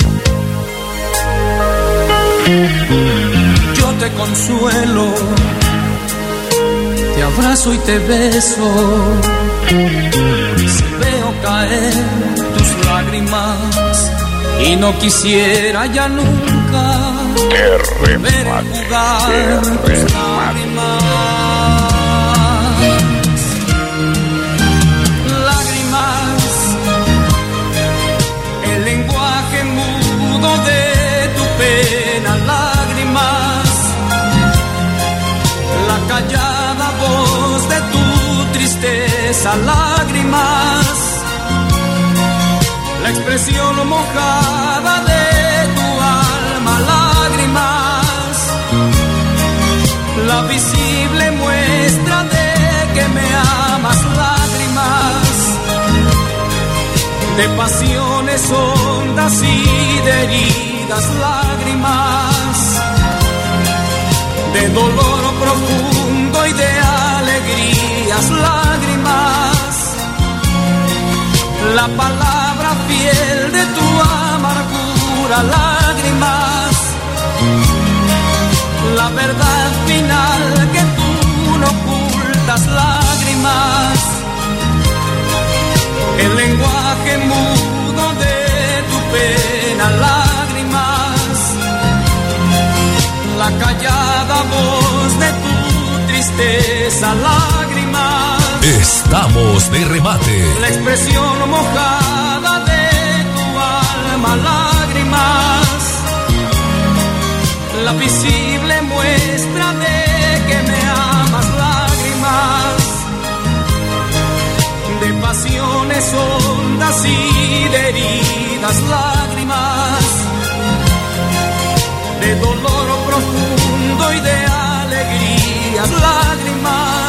Te consuelo, te abrazo y te beso. Si veo caer tus lágrimas y no quisiera ya nunca ver jugar tus. Lágrimas, tristeza, lágrimas, la expresión mojada de tu alma, lágrimas, la visible muestra de que me amas, lágrimas. De pasiones hondas y de heridas lágrimas, de dolor profundo y de alegrías lágrimas, la palabra fiel de tu amargura lágrimas, la verdad final que tú no ocultas lágrimas. El lenguaje mudo de tu pena, lágrimas, la callada voz de tu tristeza, lágrimas, Estamos de remate. la expresión mojada de tu alma, lágrimas, la visible muestra de que me amas, lágrimas. De pasiones hondas y de heridas lágrimas, de dolor profundo y de alegrías lágrimas,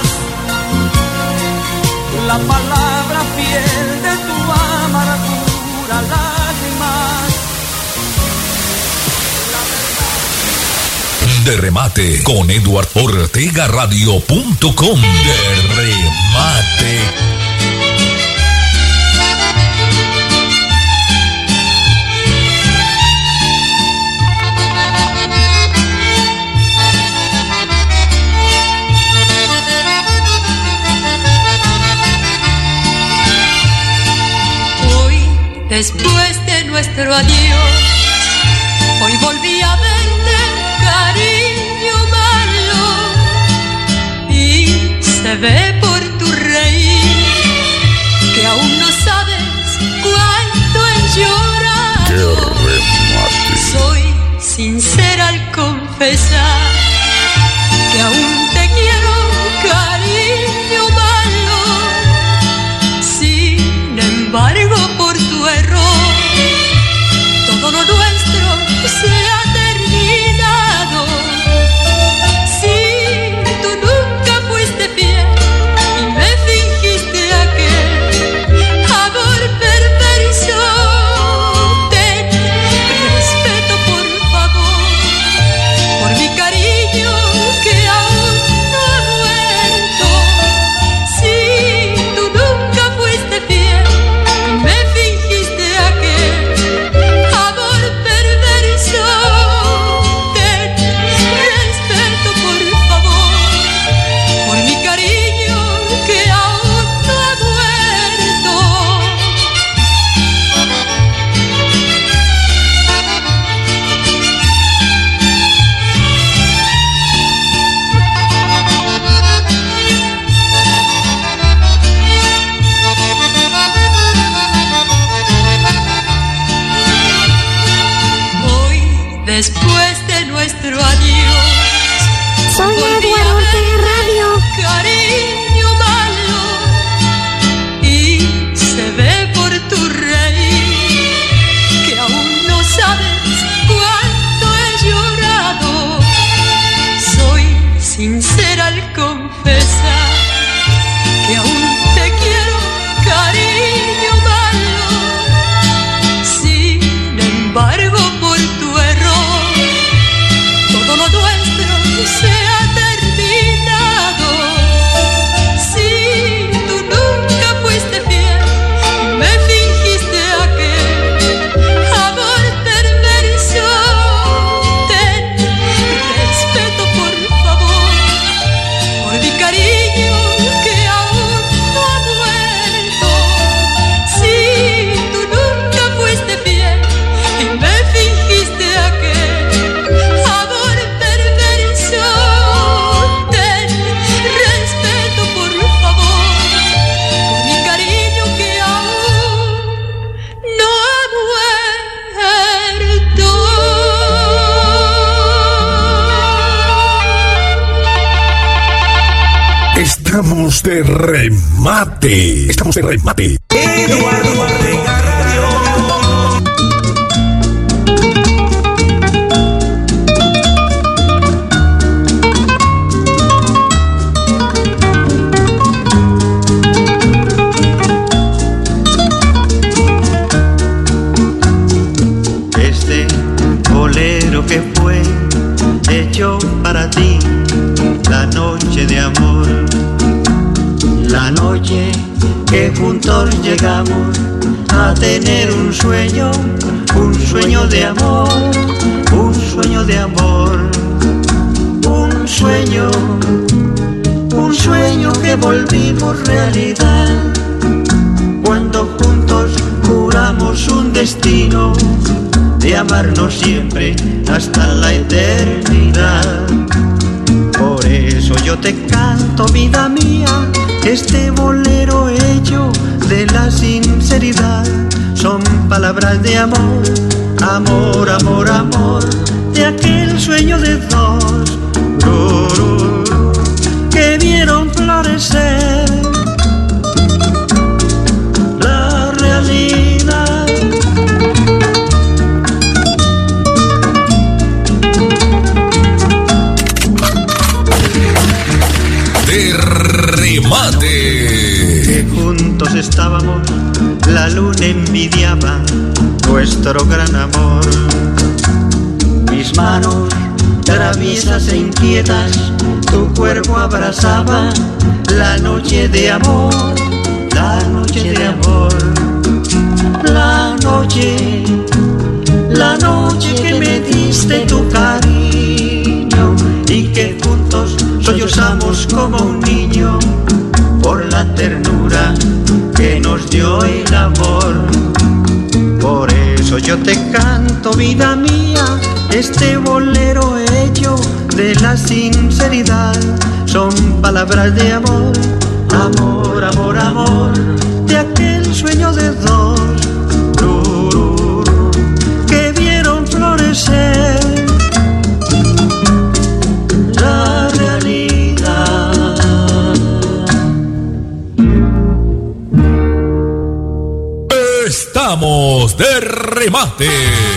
la palabra fiel de tu amargura lágrimas. De remate con Eduard Ortega Radio.com. De remate. Después de nuestro adiós, hoy volví a verte, cariño malo. Y se ve por tu reír que aún no sabes cuánto he llorado. Soy sincera al confesar Estamos de remate. De amor, un sueño de amor, un sueño, un sueño que volvimos realidad cuando juntos juramos un destino de amarnos siempre hasta la eternidad. Por eso yo te canto, vida mía, este bolero hecho de la sinceridad. Son palabras de amor, amor, amor, amor, de aquel sueño de dos que vieron florecer la realidad. De remate. que juntos estábamos, la luna envidiaba nuestro gran amor. Mis manos traviesas e inquietas, tu cuerpo abrazaba la noche de amor, la noche de amor, la noche, la noche que me diste tu cariño y que juntos sollozamos como un niño por la ternura que nos dio el amor. Yo te canto, vida mía, este bolero hecho de la sinceridad. Son palabras de amor, amor, amor, amor, remate.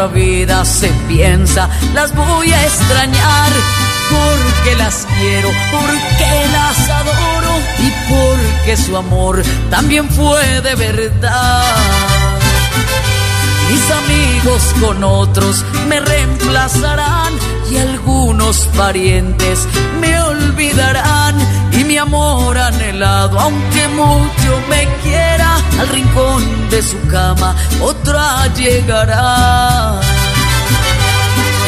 Otra vida se piensa las voy a extrañar porque las quiero, porque las adoro y porque su amor también fue de verdad. Mis amigos con otros me reemplazarán y algunos parientes me olvidarán y mi amor anhelado, aunque mucho me quiera, al rincón de su cama otra llegará.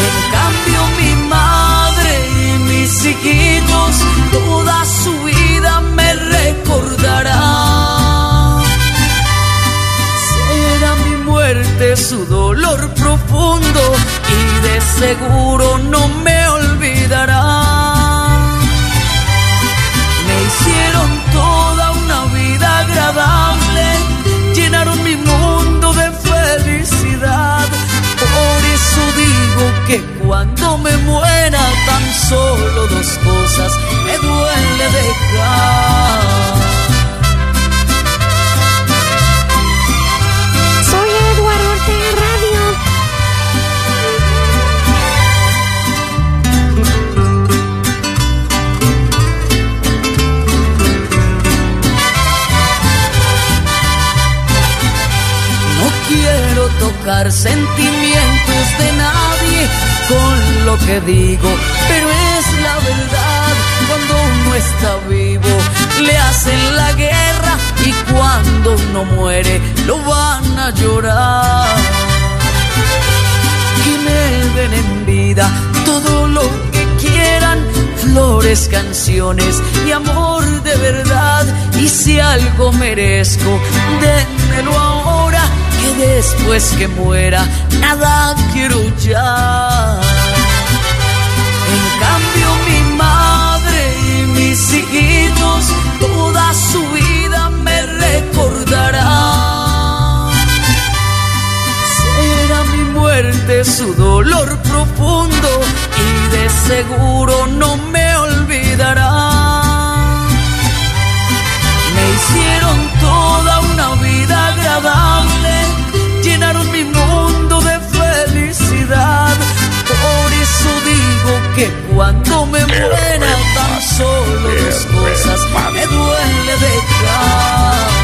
En cambio mi madre y mis hijitos toda su vida me recordarán. Será mi muerte su dolor profundo y de seguro no me olvidará. Hicieron toda una vida agradable, llenaron mi mundo de felicidad. Por eso digo que cuando me muera tan solo dos cosas me duele dejar. Tocar sentimientos de nadie con lo que digo, pero es la verdad. Cuando uno está vivo, le hacen la guerra y cuando uno muere, lo van a llorar. Que me den en vida todo lo que quieran, flores, canciones y amor de verdad. Y si algo merezco, dénmelo ahora después que muera nada quiero ya. En cambio mi madre y mis hijitos toda su vida me recordarán. Será mi muerte su dolor profundo y de seguro no me olvidarán. Me hicieron toda muera tan solo dos cosas me duele dejar.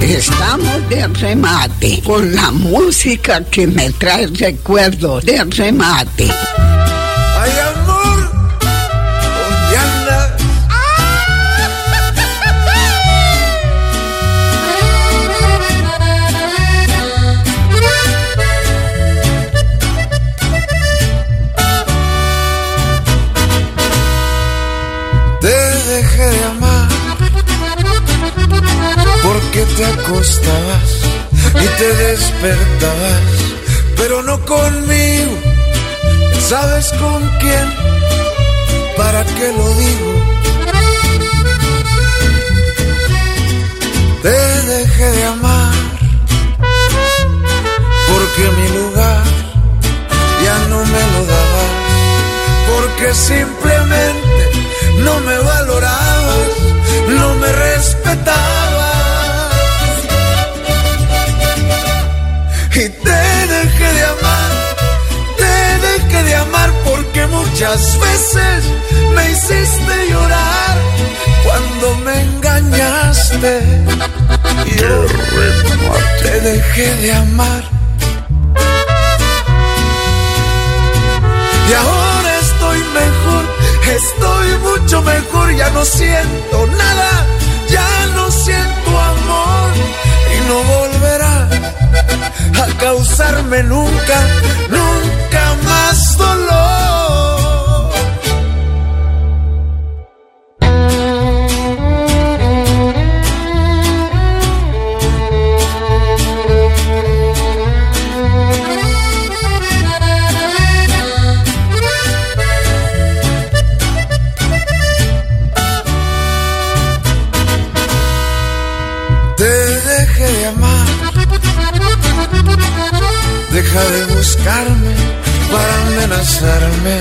Estamos de remate con la música que me trae recuerdos de remate. Te acostabas y te despertabas, pero no conmigo. ¿Sabes con quién? ¿Para qué lo digo? Te dejé de amar porque mi lugar ya no me lo dabas, porque simplemente no me valorabas, no me respetabas. Muchas veces me hiciste llorar cuando me engañaste. Y yo te dejé de amar. Y ahora estoy mejor, estoy mucho mejor, ya no siento nada, ya no siento amor y no volverá a causarme nunca, nunca más dolor. De buscarme para amenazarme.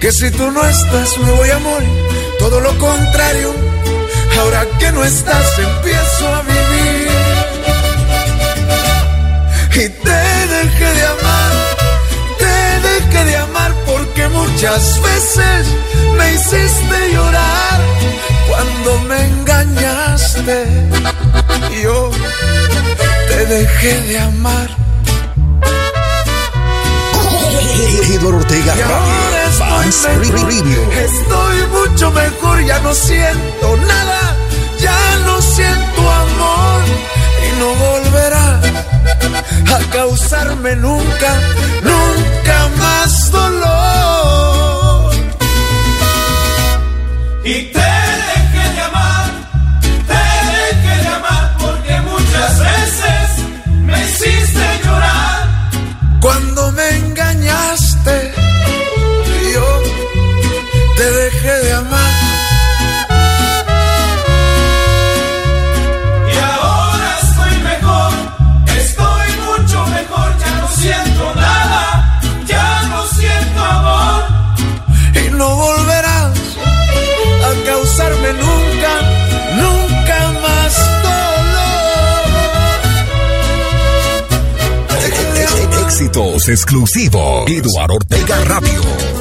Que si tú no estás me voy a morir. Todo lo contrario. Ahora que no estás empiezo a vivir. Y te dejé de amar. Te dejé de amar porque muchas veces me hiciste llorar cuando me engañaste. Yo te dejé de amar. Eduardo Ortega Review. estoy mucho mejor, ya no siento nada, ya no siento amor y no volverá a causarme nunca, nunca más dolor. Y exclusivos. Eduardo Ortega Radio.